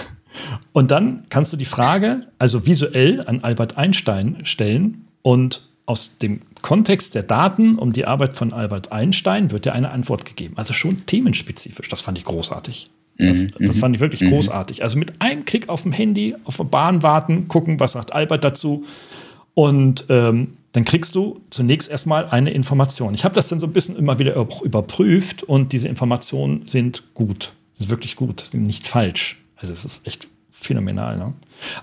Speaker 1: und dann kannst du die Frage also visuell an Albert Einstein stellen und aus dem Kontext der Daten um die Arbeit von Albert Einstein wird dir eine Antwort gegeben. Also schon themenspezifisch. Das fand ich großartig. Das, mhm, das, fand ich wirklich mhm. großartig. Also mit einem Klick auf dem Handy, auf der Bahn warten, gucken, was sagt Albert dazu. Und ähm, dann kriegst du zunächst erstmal eine Information. Ich habe das dann so ein bisschen immer wieder überprüft und diese Informationen sind gut. Sind wirklich gut, sind nicht falsch. Also es ist echt phänomenal. Ne?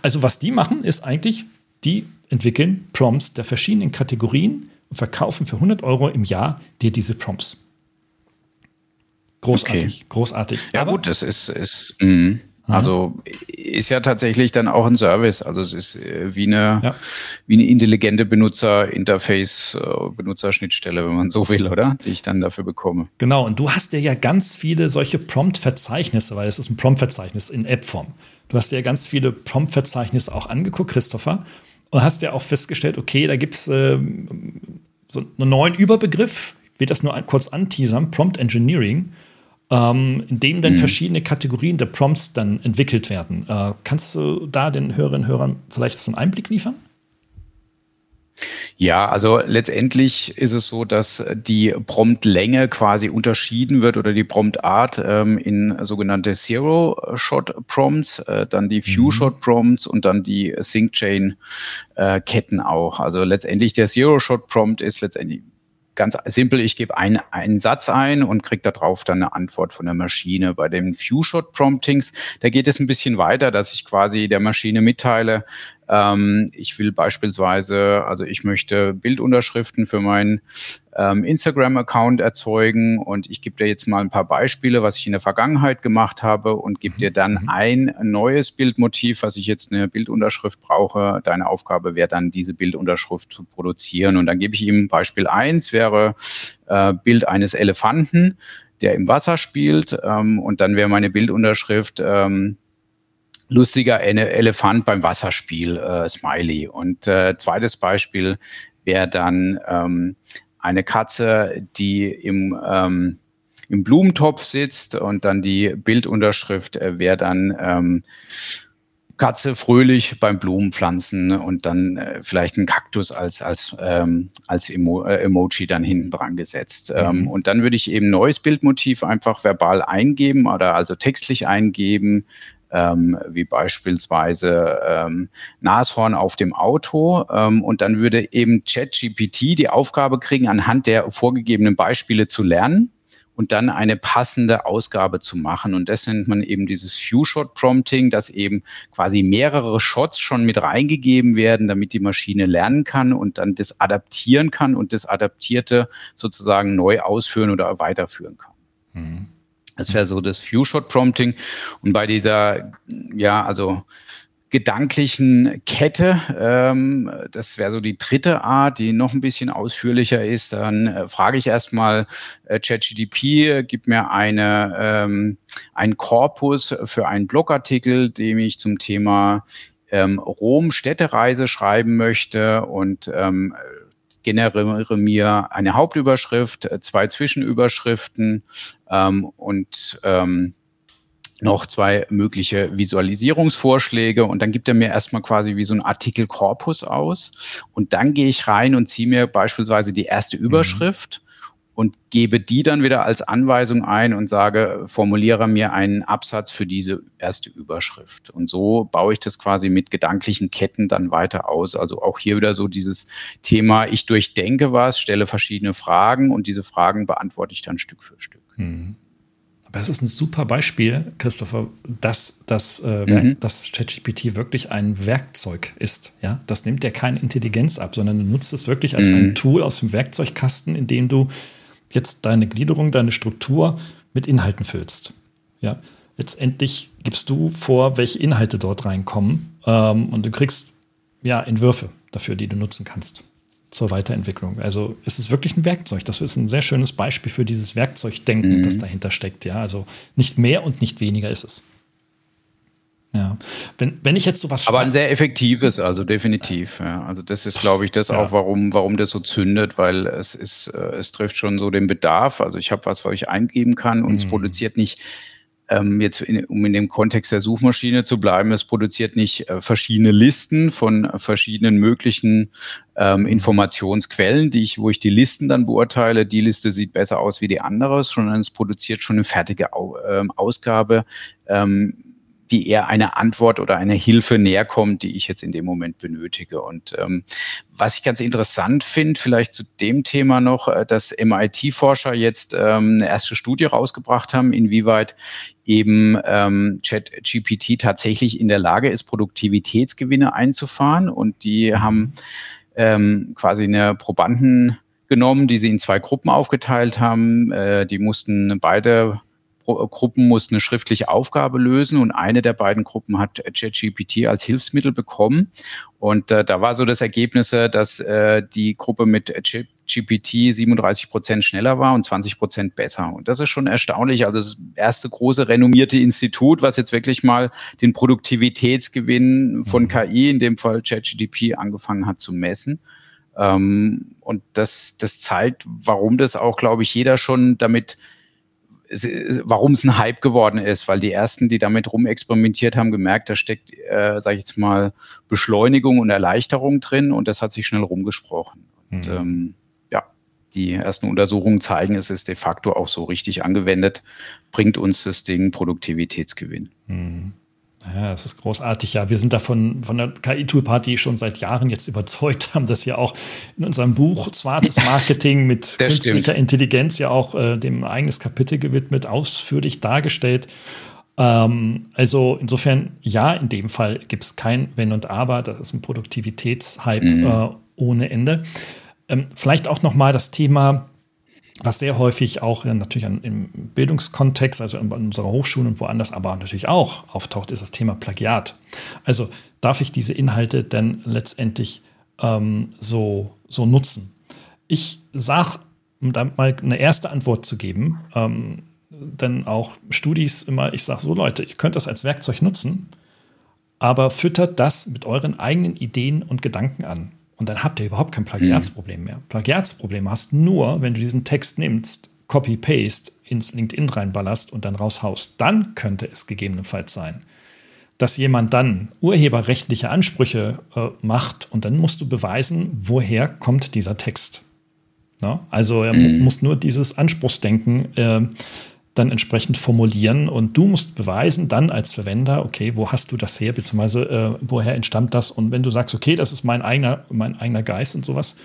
Speaker 1: Also was die machen, ist eigentlich, die entwickeln Prompts der verschiedenen Kategorien und verkaufen für 100 Euro im Jahr dir diese Prompts. Großartig, okay. großartig.
Speaker 2: Ja Aber gut, das ist, ist mh. Also ist ja tatsächlich dann auch ein Service. Also es ist äh, wie eine, ja. wie eine intelligente Benutzerinterface, äh, Benutzerschnittstelle, wenn man so will, oder? Die ich dann dafür bekomme.
Speaker 1: Genau, und du hast dir ja ganz viele solche Prompt-Verzeichnisse, weil es ist ein Prompt-Verzeichnis in App-Form. Du hast dir ja ganz viele Prompt-Verzeichnisse auch angeguckt, Christopher, und hast ja auch festgestellt, okay, da gibt es äh, so einen neuen Überbegriff, ich will das nur kurz anteasern, Prompt Engineering ähm, in dem dann mhm. verschiedene Kategorien der Prompts dann entwickelt werden. Äh, kannst du da den Hörerinnen und Hörern vielleicht so einen Einblick liefern?
Speaker 2: Ja, also letztendlich ist es so, dass die Promptlänge quasi unterschieden wird oder die Promptart ähm, in sogenannte Zero-Shot-Prompts, äh, dann die Few-Shot-Prompts und dann die Sync-Chain-Ketten äh, auch. Also letztendlich der Zero-Shot-Prompt ist letztendlich ganz simpel, ich gebe ein, einen Satz ein und kriege darauf dann eine Antwort von der Maschine. Bei den Few-Shot-Promptings, da geht es ein bisschen weiter, dass ich quasi der Maschine mitteile, ähm, ich will beispielsweise, also ich möchte Bildunterschriften für meinen ähm, Instagram-Account erzeugen und ich gebe dir jetzt mal ein paar Beispiele, was ich in der Vergangenheit gemacht habe und gebe dir dann mhm. ein neues Bildmotiv, was ich jetzt eine Bildunterschrift brauche. Deine Aufgabe wäre dann, diese Bildunterschrift zu produzieren. Und dann gebe ich ihm Beispiel eins wäre äh, Bild eines Elefanten der im Wasser spielt. Ähm, und dann wäre meine Bildunterschrift ähm, lustiger Elefant beim Wasserspiel, äh, Smiley. Und äh, zweites Beispiel wäre dann ähm, eine Katze, die im, ähm, im Blumentopf sitzt und dann die Bildunterschrift äh, wäre dann ähm, Katze fröhlich beim Blumenpflanzen und dann äh, vielleicht ein Kaktus als, als, ähm, als Emo äh, Emoji dann hinten dran gesetzt. Ähm, mhm. und dann würde ich eben neues Bildmotiv einfach verbal eingeben oder also textlich eingeben, ähm, wie beispielsweise ähm, Nashorn auf dem Auto. Ähm, und dann würde eben ChatGPT die Aufgabe kriegen, anhand der vorgegebenen Beispiele zu lernen und dann eine passende Ausgabe zu machen. Und das nennt man eben dieses Few-Shot-Prompting, dass eben quasi mehrere Shots schon mit reingegeben werden, damit die Maschine lernen kann und dann das adaptieren kann und das Adaptierte sozusagen neu ausführen oder weiterführen kann. Mhm. Das wäre so das Few-Shot-Prompting. Und bei dieser, ja, also gedanklichen Kette, ähm, das wäre so die dritte Art, die noch ein bisschen ausführlicher ist, dann äh, frage ich erstmal äh, ChatGDP, gib mir eine, ähm, einen Korpus für einen Blogartikel, dem ich zum Thema ähm, Rom-Städtereise schreiben möchte und ähm, generiere mir eine Hauptüberschrift, äh, zwei Zwischenüberschriften ähm, und ähm, noch zwei mögliche Visualisierungsvorschläge. Und dann gibt er mir erstmal quasi wie so ein Artikelkorpus aus. Und dann gehe ich rein und ziehe mir beispielsweise die erste mhm. Überschrift und gebe die dann wieder als Anweisung ein und sage, formuliere mir einen Absatz für diese erste Überschrift. Und so baue ich das quasi mit gedanklichen Ketten dann weiter aus. Also auch hier wieder so dieses Thema, ich durchdenke was, stelle verschiedene Fragen und diese Fragen beantworte ich dann Stück für Stück. Mhm.
Speaker 1: Aber es ist ein super Beispiel, Christopher, dass, dass, äh, mhm. dass ChatGPT wirklich ein Werkzeug ist. Ja? Das nimmt ja keine Intelligenz ab, sondern du nutzt es wirklich als mhm. ein Tool aus dem Werkzeugkasten, in dem du jetzt deine Gliederung, deine Struktur mit Inhalten füllst. Ja, letztendlich gibst du vor, welche Inhalte dort reinkommen ähm, und du kriegst ja Entwürfe dafür, die du nutzen kannst zur Weiterentwicklung. Also es ist wirklich ein Werkzeug. Das ist ein sehr schönes Beispiel für dieses Werkzeugdenken, mhm. das dahinter steckt. Ja, also nicht mehr und nicht weniger ist es. Ja, wenn, wenn ich jetzt sowas.
Speaker 2: Aber ein sehr effektives, also definitiv. Ja. Also das ist, glaube ich, das ja. auch, warum, warum das so zündet, weil es ist, äh, es trifft schon so den Bedarf. Also ich habe was, was ich eingeben kann und mhm. es produziert nicht ähm, jetzt in, um in dem Kontext der Suchmaschine zu bleiben, es produziert nicht äh, verschiedene Listen von verschiedenen möglichen ähm, mhm. Informationsquellen, die ich, wo ich die Listen dann beurteile. Die Liste sieht besser aus wie die andere, sondern es produziert schon eine fertige Au äh, Ausgabe, ähm, die eher einer Antwort oder einer Hilfe näher kommt, die ich jetzt in dem Moment benötige. Und ähm, was ich ganz interessant finde, vielleicht zu dem Thema noch, äh, dass MIT-Forscher jetzt ähm, eine erste Studie rausgebracht haben, inwieweit eben ähm, ChatGPT tatsächlich in der Lage ist, Produktivitätsgewinne einzufahren. Und die haben ähm, quasi eine Probanden genommen, die sie in zwei Gruppen aufgeteilt haben. Äh, die mussten beide Gruppen muss eine schriftliche Aufgabe lösen und eine der beiden Gruppen hat ChatGPT als Hilfsmittel bekommen. Und äh, da war so das Ergebnis, äh, dass äh, die Gruppe mit GPT 37 Prozent schneller war und 20 Prozent besser. Und das ist schon erstaunlich. Also das erste große renommierte Institut, was jetzt wirklich mal den Produktivitätsgewinn von mhm. KI, in dem Fall ChatGPT, angefangen hat zu messen. Ähm, und das, das zeigt, warum das auch, glaube ich, jeder schon damit warum es ein Hype geworden ist, weil die ersten, die damit rumexperimentiert haben, gemerkt, da steckt, äh, sage ich jetzt mal, Beschleunigung und Erleichterung drin und das hat sich schnell rumgesprochen. Und mhm. ähm, ja, die ersten Untersuchungen zeigen, es ist de facto auch so richtig angewendet, bringt uns das Ding Produktivitätsgewinn. Mhm.
Speaker 1: Ja, das ist großartig. Ja, wir sind davon von der KI-Tool-Party schon seit Jahren jetzt (laughs) überzeugt, haben das ja auch in unserem Buch Smartes Marketing mit künstlicher stimmt. Intelligenz ja auch äh, dem eigenes Kapitel gewidmet, ausführlich dargestellt. Ähm, also insofern, ja, in dem Fall gibt es kein Wenn und Aber. Das ist ein Produktivitätshype mhm. äh, ohne Ende. Ähm, vielleicht auch noch mal das Thema was sehr häufig auch ja, natürlich im Bildungskontext, also an unserer Hochschule und woanders, aber natürlich auch auftaucht, ist das Thema Plagiat. Also darf ich diese Inhalte denn letztendlich ähm, so, so nutzen? Ich sage, um da mal eine erste Antwort zu geben, ähm, denn auch Studis immer, ich sage so, Leute, ihr könnt das als Werkzeug nutzen, aber füttert das mit euren eigenen Ideen und Gedanken an. Und dann habt ihr überhaupt kein Plagiatsproblem mehr. Plagiatsproblem hast nur, wenn du diesen Text nimmst, Copy-Paste ins LinkedIn reinballerst und dann raushaust. Dann könnte es gegebenenfalls sein, dass jemand dann urheberrechtliche Ansprüche äh, macht und dann musst du beweisen, woher kommt dieser Text. Ja? Also er mhm. muss nur dieses Anspruchsdenken äh, dann entsprechend formulieren und du musst beweisen dann als Verwender, okay, wo hast du das her, beziehungsweise äh, woher entstammt das? Und wenn du sagst, okay, das ist mein eigener, mein eigener Geist und sowas,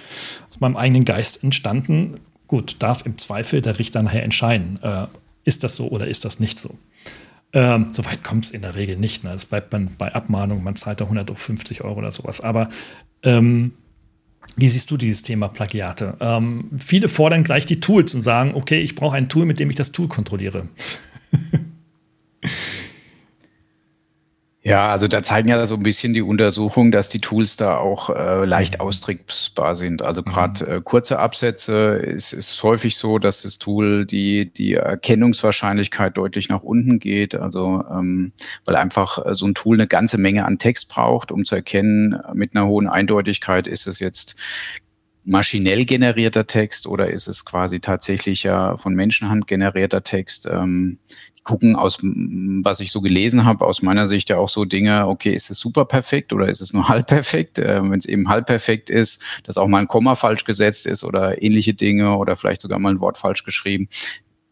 Speaker 1: aus meinem eigenen Geist entstanden, gut, darf im Zweifel der Richter nachher entscheiden, äh, ist das so oder ist das nicht so. Ähm, Soweit kommt es in der Regel nicht. Ne? Es bleibt man bei Abmahnung, man zahlt da 150 Euro oder sowas. Aber ähm, wie siehst du dieses Thema Plagiate? Ähm, viele fordern gleich die Tools und sagen, okay, ich brauche ein Tool, mit dem ich das Tool kontrolliere. (laughs)
Speaker 2: Ja, also da zeigen ja so ein bisschen die Untersuchungen, dass die Tools da auch äh, leicht mhm. austricksbar sind. Also gerade mhm. äh, kurze Absätze ist, ist häufig so, dass das Tool die, die Erkennungswahrscheinlichkeit deutlich nach unten geht. Also ähm, weil einfach äh, so ein Tool eine ganze Menge an Text braucht, um zu erkennen, mit einer hohen Eindeutigkeit ist es jetzt maschinell generierter Text oder ist es quasi tatsächlich ja von Menschenhand generierter Text? Ähm, gucken aus, was ich so gelesen habe, aus meiner Sicht ja auch so Dinge, okay, ist es super perfekt oder ist es nur (laughs) halb perfekt? Äh, Wenn es eben halb perfekt ist, dass auch mal ein Komma falsch gesetzt ist oder ähnliche Dinge oder vielleicht sogar mal ein Wort falsch geschrieben,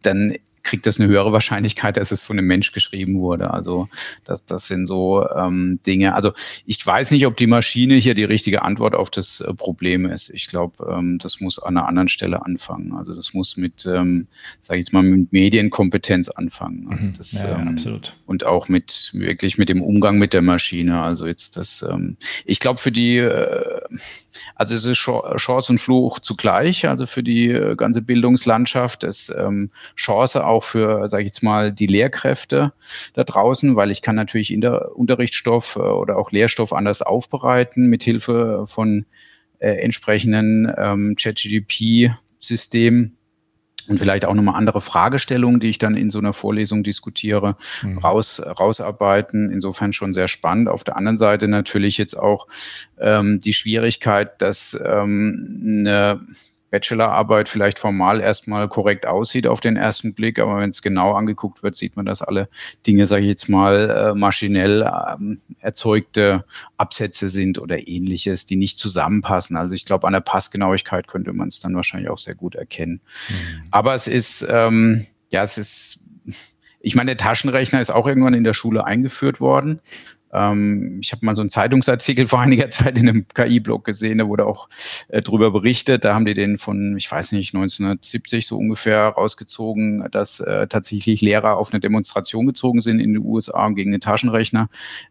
Speaker 2: dann kriegt das eine höhere Wahrscheinlichkeit, dass es von einem Mensch geschrieben wurde. Also das, das sind so ähm, Dinge. Also ich weiß nicht, ob die Maschine hier die richtige Antwort auf das äh, Problem ist. Ich glaube, ähm, das muss an einer anderen Stelle anfangen. Also das muss mit, ähm, sage ich jetzt mal, mit Medienkompetenz anfangen.
Speaker 1: Mhm.
Speaker 2: Das,
Speaker 1: ja,
Speaker 2: ähm,
Speaker 1: absolut.
Speaker 2: Und auch mit wirklich mit dem Umgang mit der Maschine. Also jetzt das, ähm, ich glaube für die äh, also es ist Chance und Fluch zugleich, also für die äh, ganze Bildungslandschaft. Ist ähm, Chance auch für, sage ich jetzt mal, die Lehrkräfte da draußen, weil ich kann natürlich in der Unterrichtsstoff äh, oder auch Lehrstoff anders aufbereiten mit Hilfe von äh, entsprechenden ähm, ChatGDP-Systemen und vielleicht auch nochmal andere Fragestellungen, die ich dann in so einer Vorlesung diskutiere, mhm. raus, rausarbeiten. Insofern schon sehr spannend. Auf der anderen Seite natürlich jetzt auch ähm, die Schwierigkeit, dass ähm, eine Bachelorarbeit vielleicht formal erstmal korrekt aussieht auf den ersten Blick, aber wenn es genau angeguckt wird, sieht man, dass alle Dinge, sage ich jetzt mal, äh, maschinell ähm, erzeugte Absätze sind oder ähnliches, die nicht zusammenpassen. Also ich glaube, an der Passgenauigkeit könnte man es dann wahrscheinlich auch sehr gut erkennen. Mhm. Aber es ist, ähm, ja, es ist, ich meine, der Taschenrechner ist auch irgendwann in der Schule eingeführt worden. Ähm, ich habe mal so einen Zeitungsartikel (laughs) vor einiger Zeit in einem KI-Blog gesehen, da wurde auch äh, drüber berichtet. Da haben die den von, ich weiß nicht, 1970 so ungefähr rausgezogen, dass äh, tatsächlich Lehrer auf eine Demonstration gezogen sind in den USA und gegen den Taschenrechner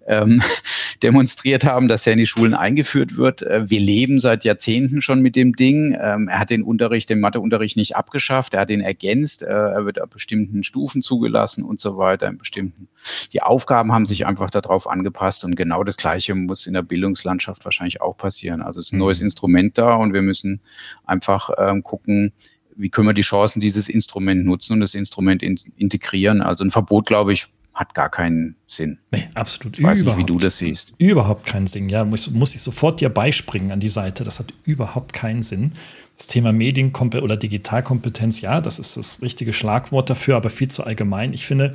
Speaker 2: ähm, (laughs) demonstriert haben, dass er in die Schulen eingeführt wird. Äh, wir leben seit Jahrzehnten schon mit dem Ding. Ähm, er hat den Unterricht, den Matheunterricht nicht abgeschafft, er hat ihn ergänzt, äh, er wird ab bestimmten Stufen zugelassen und so weiter, in bestimmten. Die Aufgaben haben sich einfach darauf angepasst. Und genau das Gleiche muss in der Bildungslandschaft wahrscheinlich auch passieren. Also es ist ein mhm. neues Instrument da und wir müssen einfach ähm, gucken, wie können wir die Chancen dieses Instrument nutzen und das Instrument in, integrieren. Also ein Verbot, glaube ich, hat gar keinen Sinn.
Speaker 1: Nee, absolut.
Speaker 2: Ich weiß nicht, wie du das siehst.
Speaker 1: Überhaupt keinen Sinn. Ja, muss, muss ich sofort dir beispringen an die Seite. Das hat überhaupt keinen Sinn. Das Thema Medienkompetenz oder Digitalkompetenz, ja, das ist das richtige Schlagwort dafür, aber viel zu allgemein. Ich finde,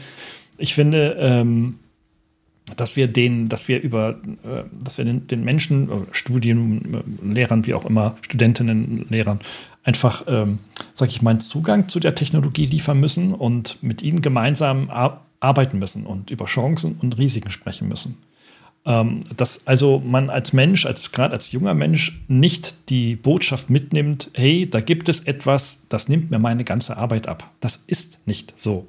Speaker 1: ich finde, ähm, dass wir den, dass wir über, äh, dass wir den, den Menschen, äh, Studienlehrern, äh, wie auch immer, Studentinnen, Lehrern, einfach, ähm, sag ich mal, Zugang zu der Technologie liefern müssen und mit ihnen gemeinsam ar arbeiten müssen und über Chancen und Risiken sprechen müssen. Ähm, dass also man als Mensch, als gerade als junger Mensch, nicht die Botschaft mitnimmt, hey, da gibt es etwas, das nimmt mir meine ganze Arbeit ab. Das ist nicht so.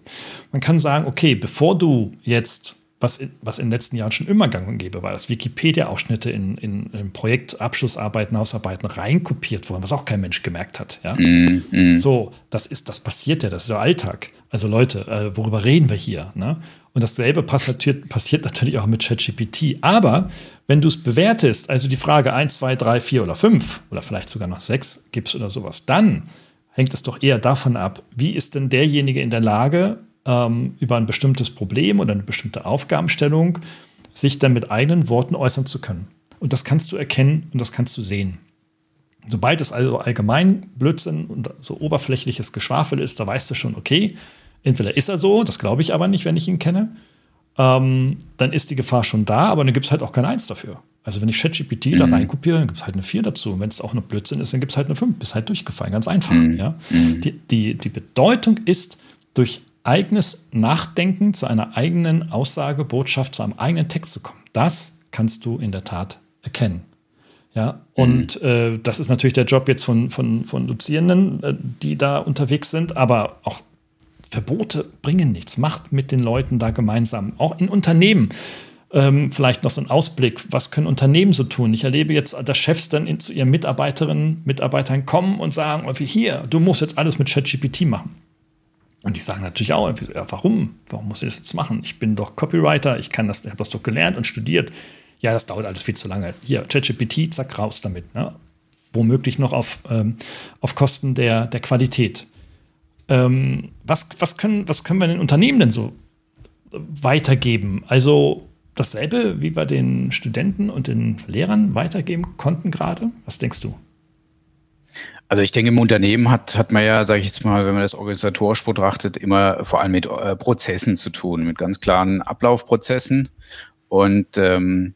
Speaker 1: Man kann sagen, okay, bevor du jetzt was in, was in den letzten Jahren schon immer gang und gäbe war, dass Wikipedia-Ausschnitte in, in, in Projektabschlussarbeiten, Hausarbeiten reinkopiert wurden, was auch kein Mensch gemerkt hat. Ja? Mm, mm. So, das ist, das passiert ja, das ist der Alltag. Also Leute, äh, worüber reden wir hier? Ne? Und dasselbe passiert, passiert natürlich auch mit ChatGPT. Aber wenn du es bewertest, also die Frage 1, 2, 3, 4 oder 5 oder vielleicht sogar noch 6 gibst oder sowas, dann hängt es doch eher davon ab, wie ist denn derjenige in der Lage, ähm, über ein bestimmtes Problem oder eine bestimmte Aufgabenstellung sich dann mit eigenen Worten äußern zu können. Und das kannst du erkennen und das kannst du sehen. Sobald es also allgemein Blödsinn und so oberflächliches Geschwafel ist, da weißt du schon, okay, entweder ist er so, das glaube ich aber nicht, wenn ich ihn kenne, ähm, dann ist die Gefahr schon da, aber dann gibt es halt auch kein Eins dafür. Also wenn ich ChatGPT mhm. da reinkopiere, dann gibt es halt eine 4 dazu. Und wenn es auch noch Blödsinn ist, dann gibt es halt eine 5. Bist halt durchgefallen, ganz einfach. Mhm. Ja? Mhm. Die, die, die Bedeutung ist durch eigenes Nachdenken zu einer eigenen Aussage, Botschaft, zu einem eigenen Text zu kommen. Das kannst du in der Tat erkennen. Ja, und mhm. äh, das ist natürlich der Job jetzt von, von, von Dozierenden, äh, die da unterwegs sind, aber auch Verbote bringen nichts. Macht mit den Leuten da gemeinsam, auch in Unternehmen. Ähm, vielleicht noch so ein Ausblick, was können Unternehmen so tun? Ich erlebe jetzt, dass Chefs dann in, zu ihren Mitarbeiterinnen, Mitarbeitern kommen und sagen, hier, du musst jetzt alles mit ChatGPT machen. Und die sagen natürlich auch, ja, warum? Warum muss ich das jetzt machen? Ich bin doch Copywriter, ich kann das, habe das doch gelernt und studiert. Ja, das dauert alles viel zu lange. Hier, ChatGPT, zack, raus damit. Ne? Womöglich noch auf, ähm, auf Kosten der, der Qualität. Ähm, was, was, können, was können wir den Unternehmen denn so weitergeben? Also dasselbe, wie wir den Studenten und den Lehrern weitergeben konnten gerade? Was denkst du?
Speaker 2: Also ich denke, im Unternehmen hat, hat man ja, sage ich jetzt mal, wenn man das organisatorisch betrachtet, immer vor allem mit äh, Prozessen zu tun, mit ganz klaren Ablaufprozessen. Und ähm,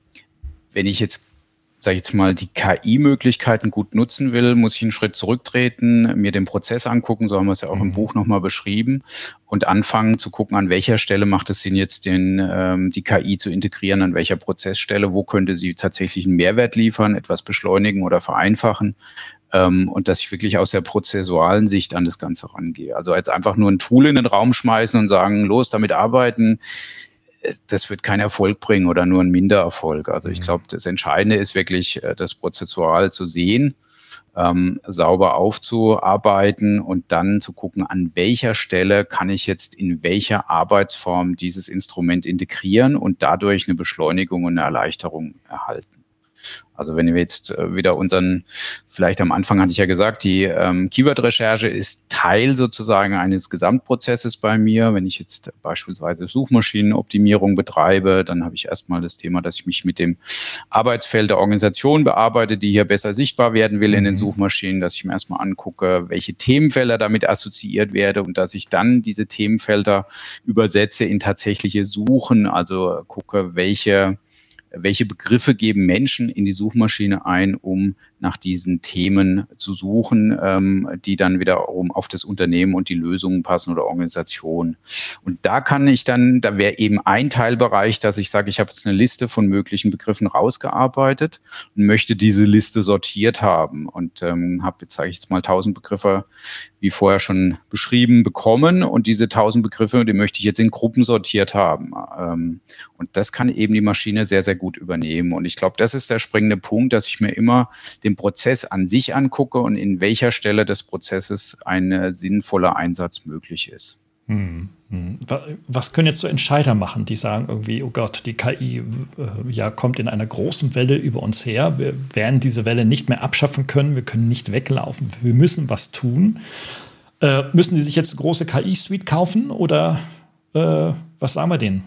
Speaker 2: wenn ich jetzt, sage ich jetzt mal, die KI-Möglichkeiten gut nutzen will, muss ich einen Schritt zurücktreten, mir den Prozess angucken, so haben wir es ja auch mhm. im Buch nochmal beschrieben, und anfangen zu gucken, an welcher Stelle macht es Sinn, jetzt den, ähm, die KI zu integrieren, an welcher Prozessstelle, wo könnte sie tatsächlich einen Mehrwert liefern, etwas beschleunigen oder vereinfachen ähm, und dass ich wirklich aus der prozessualen Sicht an das Ganze rangehe. Also als einfach nur ein Tool in den Raum schmeißen und sagen, los, damit arbeiten, das wird keinen Erfolg bringen oder nur einen Mindererfolg. Also ich mhm. glaube, das Entscheidende ist wirklich, äh, das prozessual zu sehen, ähm, sauber aufzuarbeiten und dann zu gucken, an welcher Stelle kann ich jetzt in welcher Arbeitsform dieses Instrument integrieren und dadurch eine Beschleunigung und eine Erleichterung erhalten. Also wenn wir jetzt äh, wieder unseren, vielleicht am Anfang hatte ich ja gesagt, die ähm, Keyword-Recherche ist Teil sozusagen eines Gesamtprozesses bei mir. Wenn ich jetzt beispielsweise Suchmaschinenoptimierung betreibe, dann habe ich erstmal das Thema, dass ich mich mit dem Arbeitsfeld der Organisation bearbeite, die hier besser sichtbar werden will in den mhm. Suchmaschinen, dass ich mir erstmal angucke, welche Themenfelder damit assoziiert werde und dass ich dann diese Themenfelder übersetze in tatsächliche Suchen, also gucke, welche welche Begriffe geben Menschen in die Suchmaschine ein, um nach diesen Themen zu suchen, ähm, die dann wiederum auf das Unternehmen und die Lösungen passen oder Organisation. Und da kann ich dann, da wäre eben ein Teilbereich, dass ich sage, ich habe jetzt eine Liste von möglichen Begriffen rausgearbeitet und möchte diese Liste sortiert haben und ähm, habe jetzt, sage ich jetzt mal, tausend Begriffe, wie vorher schon beschrieben, bekommen und diese tausend Begriffe, die möchte ich jetzt in Gruppen sortiert haben. Ähm, und das kann eben die Maschine sehr, sehr gut übernehmen. Und ich glaube, das ist der springende Punkt, dass ich mir immer den den Prozess an sich angucke und in welcher Stelle des Prozesses ein sinnvoller Einsatz möglich ist. Hm,
Speaker 1: hm. Was können jetzt so Entscheider machen, die sagen irgendwie, oh Gott, die KI äh, ja, kommt in einer großen Welle über uns her. Wir werden diese Welle nicht mehr abschaffen können. Wir können nicht weglaufen. Wir müssen was tun. Äh, müssen die sich jetzt eine große KI-Suite kaufen oder äh, was sagen wir denen?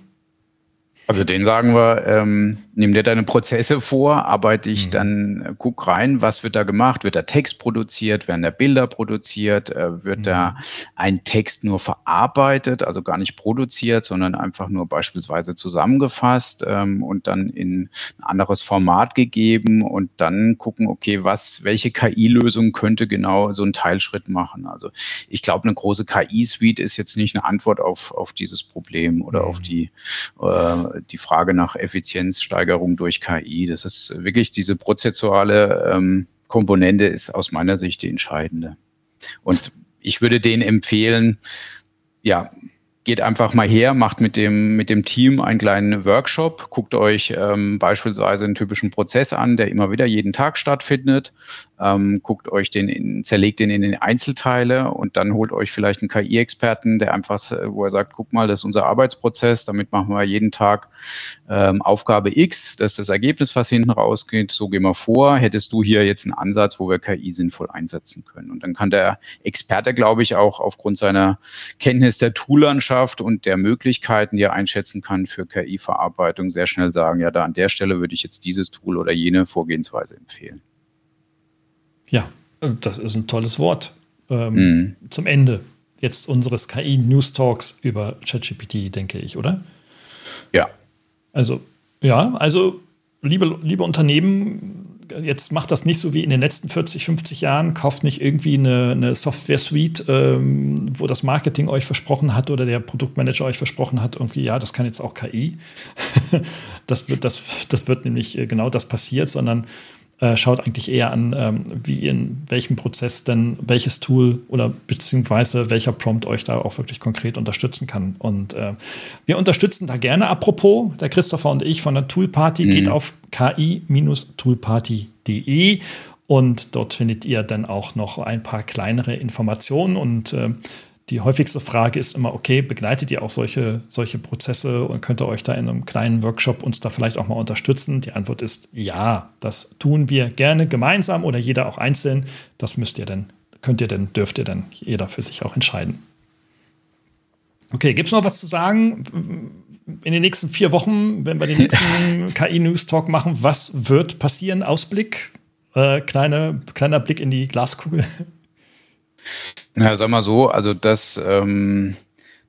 Speaker 2: Also den sagen wir, ähm, nimm dir deine Prozesse vor, arbeite ich mhm. dann, äh, guck rein, was wird da gemacht? Wird da Text produziert? Werden da Bilder produziert? Äh, wird mhm. da ein Text nur verarbeitet, also gar nicht produziert, sondern einfach nur beispielsweise zusammengefasst ähm, und dann in ein anderes Format gegeben und dann gucken, okay, was, welche KI-Lösung könnte genau so einen Teilschritt machen? Also ich glaube, eine große KI-Suite ist jetzt nicht eine Antwort auf, auf dieses Problem oder mhm. auf die äh, die Frage nach Effizienzsteigerung durch KI. Das ist wirklich diese prozessuale ähm, Komponente ist aus meiner Sicht die entscheidende. Und ich würde denen empfehlen, ja, geht einfach mal her, macht mit dem, mit dem Team einen kleinen Workshop, guckt euch ähm, beispielsweise einen typischen Prozess an, der immer wieder jeden Tag stattfindet, ähm, guckt euch den, in, zerlegt den in den Einzelteile und dann holt euch vielleicht einen KI-Experten, der einfach, wo er sagt, guck mal, das ist unser Arbeitsprozess, damit machen wir jeden Tag ähm, Aufgabe X, das ist das Ergebnis, was hinten rausgeht, so gehen wir vor, hättest du hier jetzt einen Ansatz, wo wir KI sinnvoll einsetzen können. Und dann kann der Experte, glaube ich, auch aufgrund seiner Kenntnis der Toollandschaft Wissenschaft und der Möglichkeiten, die er einschätzen kann für KI-Verarbeitung, sehr schnell sagen, ja, da an der Stelle würde ich jetzt dieses Tool oder jene Vorgehensweise empfehlen.
Speaker 1: Ja, das ist ein tolles Wort. Ähm, mhm. Zum Ende jetzt unseres KI-News Talks über ChatGPT, denke ich, oder?
Speaker 2: Ja. Also,
Speaker 1: ja, also liebe, liebe Unternehmen, jetzt macht das nicht so wie in den letzten 40, 50 Jahren, kauft nicht irgendwie eine, eine Software-Suite, ähm, wo das Marketing euch versprochen hat oder der Produktmanager euch versprochen hat, irgendwie, ja, das kann jetzt auch KI. (laughs) das, wird, das, das wird nämlich äh, genau das passiert, sondern äh, schaut eigentlich eher an, ähm, wie in welchem Prozess denn welches Tool oder beziehungsweise welcher Prompt euch da auch wirklich konkret unterstützen kann. Und äh, wir unterstützen da gerne. Apropos, der Christopher und ich von der Toolparty mhm. geht auf ki-toolparty.de und dort findet ihr dann auch noch ein paar kleinere Informationen und äh, die häufigste Frage ist immer, okay, begleitet ihr auch solche, solche Prozesse und könnt ihr euch da in einem kleinen Workshop uns da vielleicht auch mal unterstützen? Die Antwort ist ja, das tun wir gerne gemeinsam oder jeder auch einzeln. Das müsst ihr denn, könnt ihr denn, dürft ihr denn jeder für sich auch entscheiden. Okay, gibt es noch was zu sagen? In den nächsten vier Wochen, wenn wir den nächsten (laughs) KI-News-Talk machen, was wird passieren? Ausblick? Äh, kleine, kleiner Blick in die Glaskugel.
Speaker 2: Na, sag mal so, also das, ähm,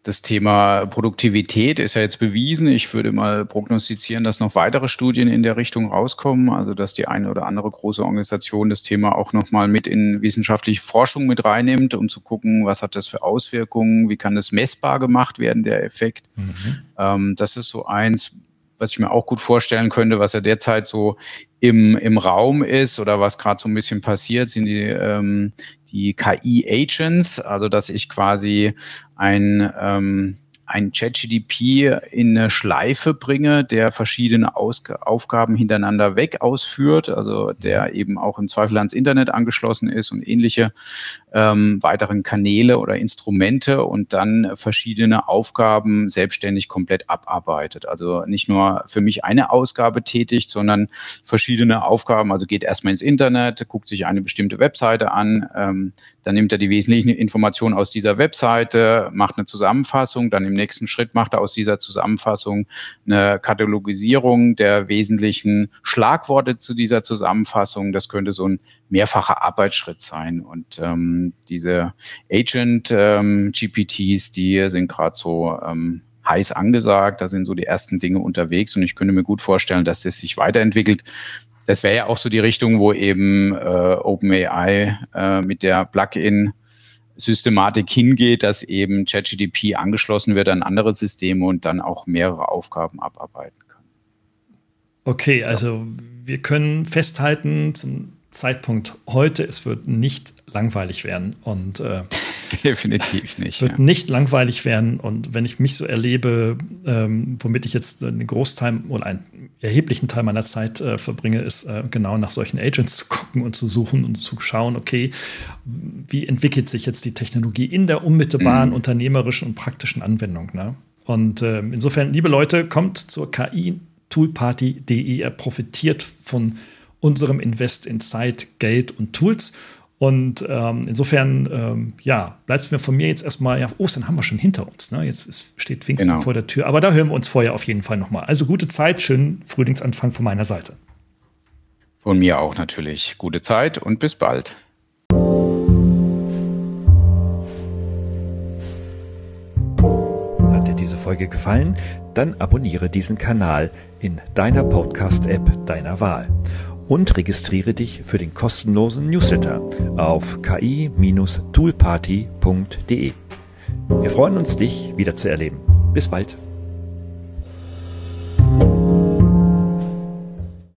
Speaker 2: das Thema Produktivität ist ja jetzt bewiesen. Ich würde mal prognostizieren, dass noch weitere Studien in der Richtung rauskommen, also dass die eine oder andere große Organisation das Thema auch nochmal mit in wissenschaftliche Forschung mit reinnimmt, um zu gucken, was hat das für Auswirkungen, wie kann das messbar gemacht werden, der Effekt. Mhm. Ähm, das ist so eins, was ich mir auch gut vorstellen könnte, was ja derzeit so im, im Raum ist oder was gerade so ein bisschen passiert, sind die, ähm, die KI-Agents, also dass ich quasi ein ähm, ein ChatGDP in eine Schleife bringe, der verschiedene Ausg Aufgaben hintereinander weg ausführt, also der eben auch im Zweifel ans Internet angeschlossen ist und ähnliche ähm, weiteren Kanäle oder Instrumente und dann verschiedene Aufgaben selbstständig komplett abarbeitet. Also nicht nur für mich eine Ausgabe tätigt, sondern verschiedene Aufgaben. Also geht erstmal ins Internet, guckt sich eine bestimmte Webseite an, ähm, dann nimmt er die wesentlichen Informationen aus dieser Webseite, macht eine Zusammenfassung, dann im nächsten Schritt macht er aus dieser Zusammenfassung eine Katalogisierung der wesentlichen Schlagworte zu dieser Zusammenfassung. Das könnte so ein mehrfacher Arbeitsschritt sein. Und ähm, diese Agent-GPTs, ähm, die sind gerade so ähm, heiß angesagt. Da sind so die ersten Dinge unterwegs und ich könnte mir gut vorstellen, dass das sich weiterentwickelt das wäre ja auch so die Richtung, wo eben äh, OpenAI äh, mit der Plugin Systematik hingeht, dass eben ChatGDP angeschlossen wird an andere Systeme und dann auch mehrere Aufgaben abarbeiten kann.
Speaker 1: Okay, also wir können festhalten zum Zeitpunkt heute, es wird nicht langweilig werden. Und äh, (laughs)
Speaker 2: definitiv nicht.
Speaker 1: Es wird ja. nicht langweilig werden. Und wenn ich mich so erlebe, ähm, womit ich jetzt einen Großteil oder einen erheblichen Teil meiner Zeit äh, verbringe, ist äh, genau nach solchen Agents zu gucken und zu suchen und zu schauen, okay, wie entwickelt sich jetzt die Technologie in der unmittelbaren mhm. unternehmerischen und praktischen Anwendung. Ne? Und äh, insofern, liebe Leute, kommt zur KI Toolparty.de. Ihr profitiert von unserem Invest in Zeit, Geld und Tools. Und ähm, insofern, ähm, ja, bleibt mir von mir jetzt erstmal, ja, Ostern haben wir schon hinter uns. Ne? Jetzt ist, steht Pfingsten genau. vor der Tür. Aber da hören wir uns vorher auf jeden Fall nochmal. Also gute Zeit, schönen Frühlingsanfang von meiner Seite.
Speaker 2: Von mir auch natürlich. Gute Zeit und bis bald.
Speaker 3: Hat dir diese Folge gefallen? Dann abonniere diesen Kanal in deiner Podcast-App deiner Wahl und registriere dich für den kostenlosen Newsletter auf ki-toolparty.de. Wir freuen uns, dich wieder zu erleben. Bis bald.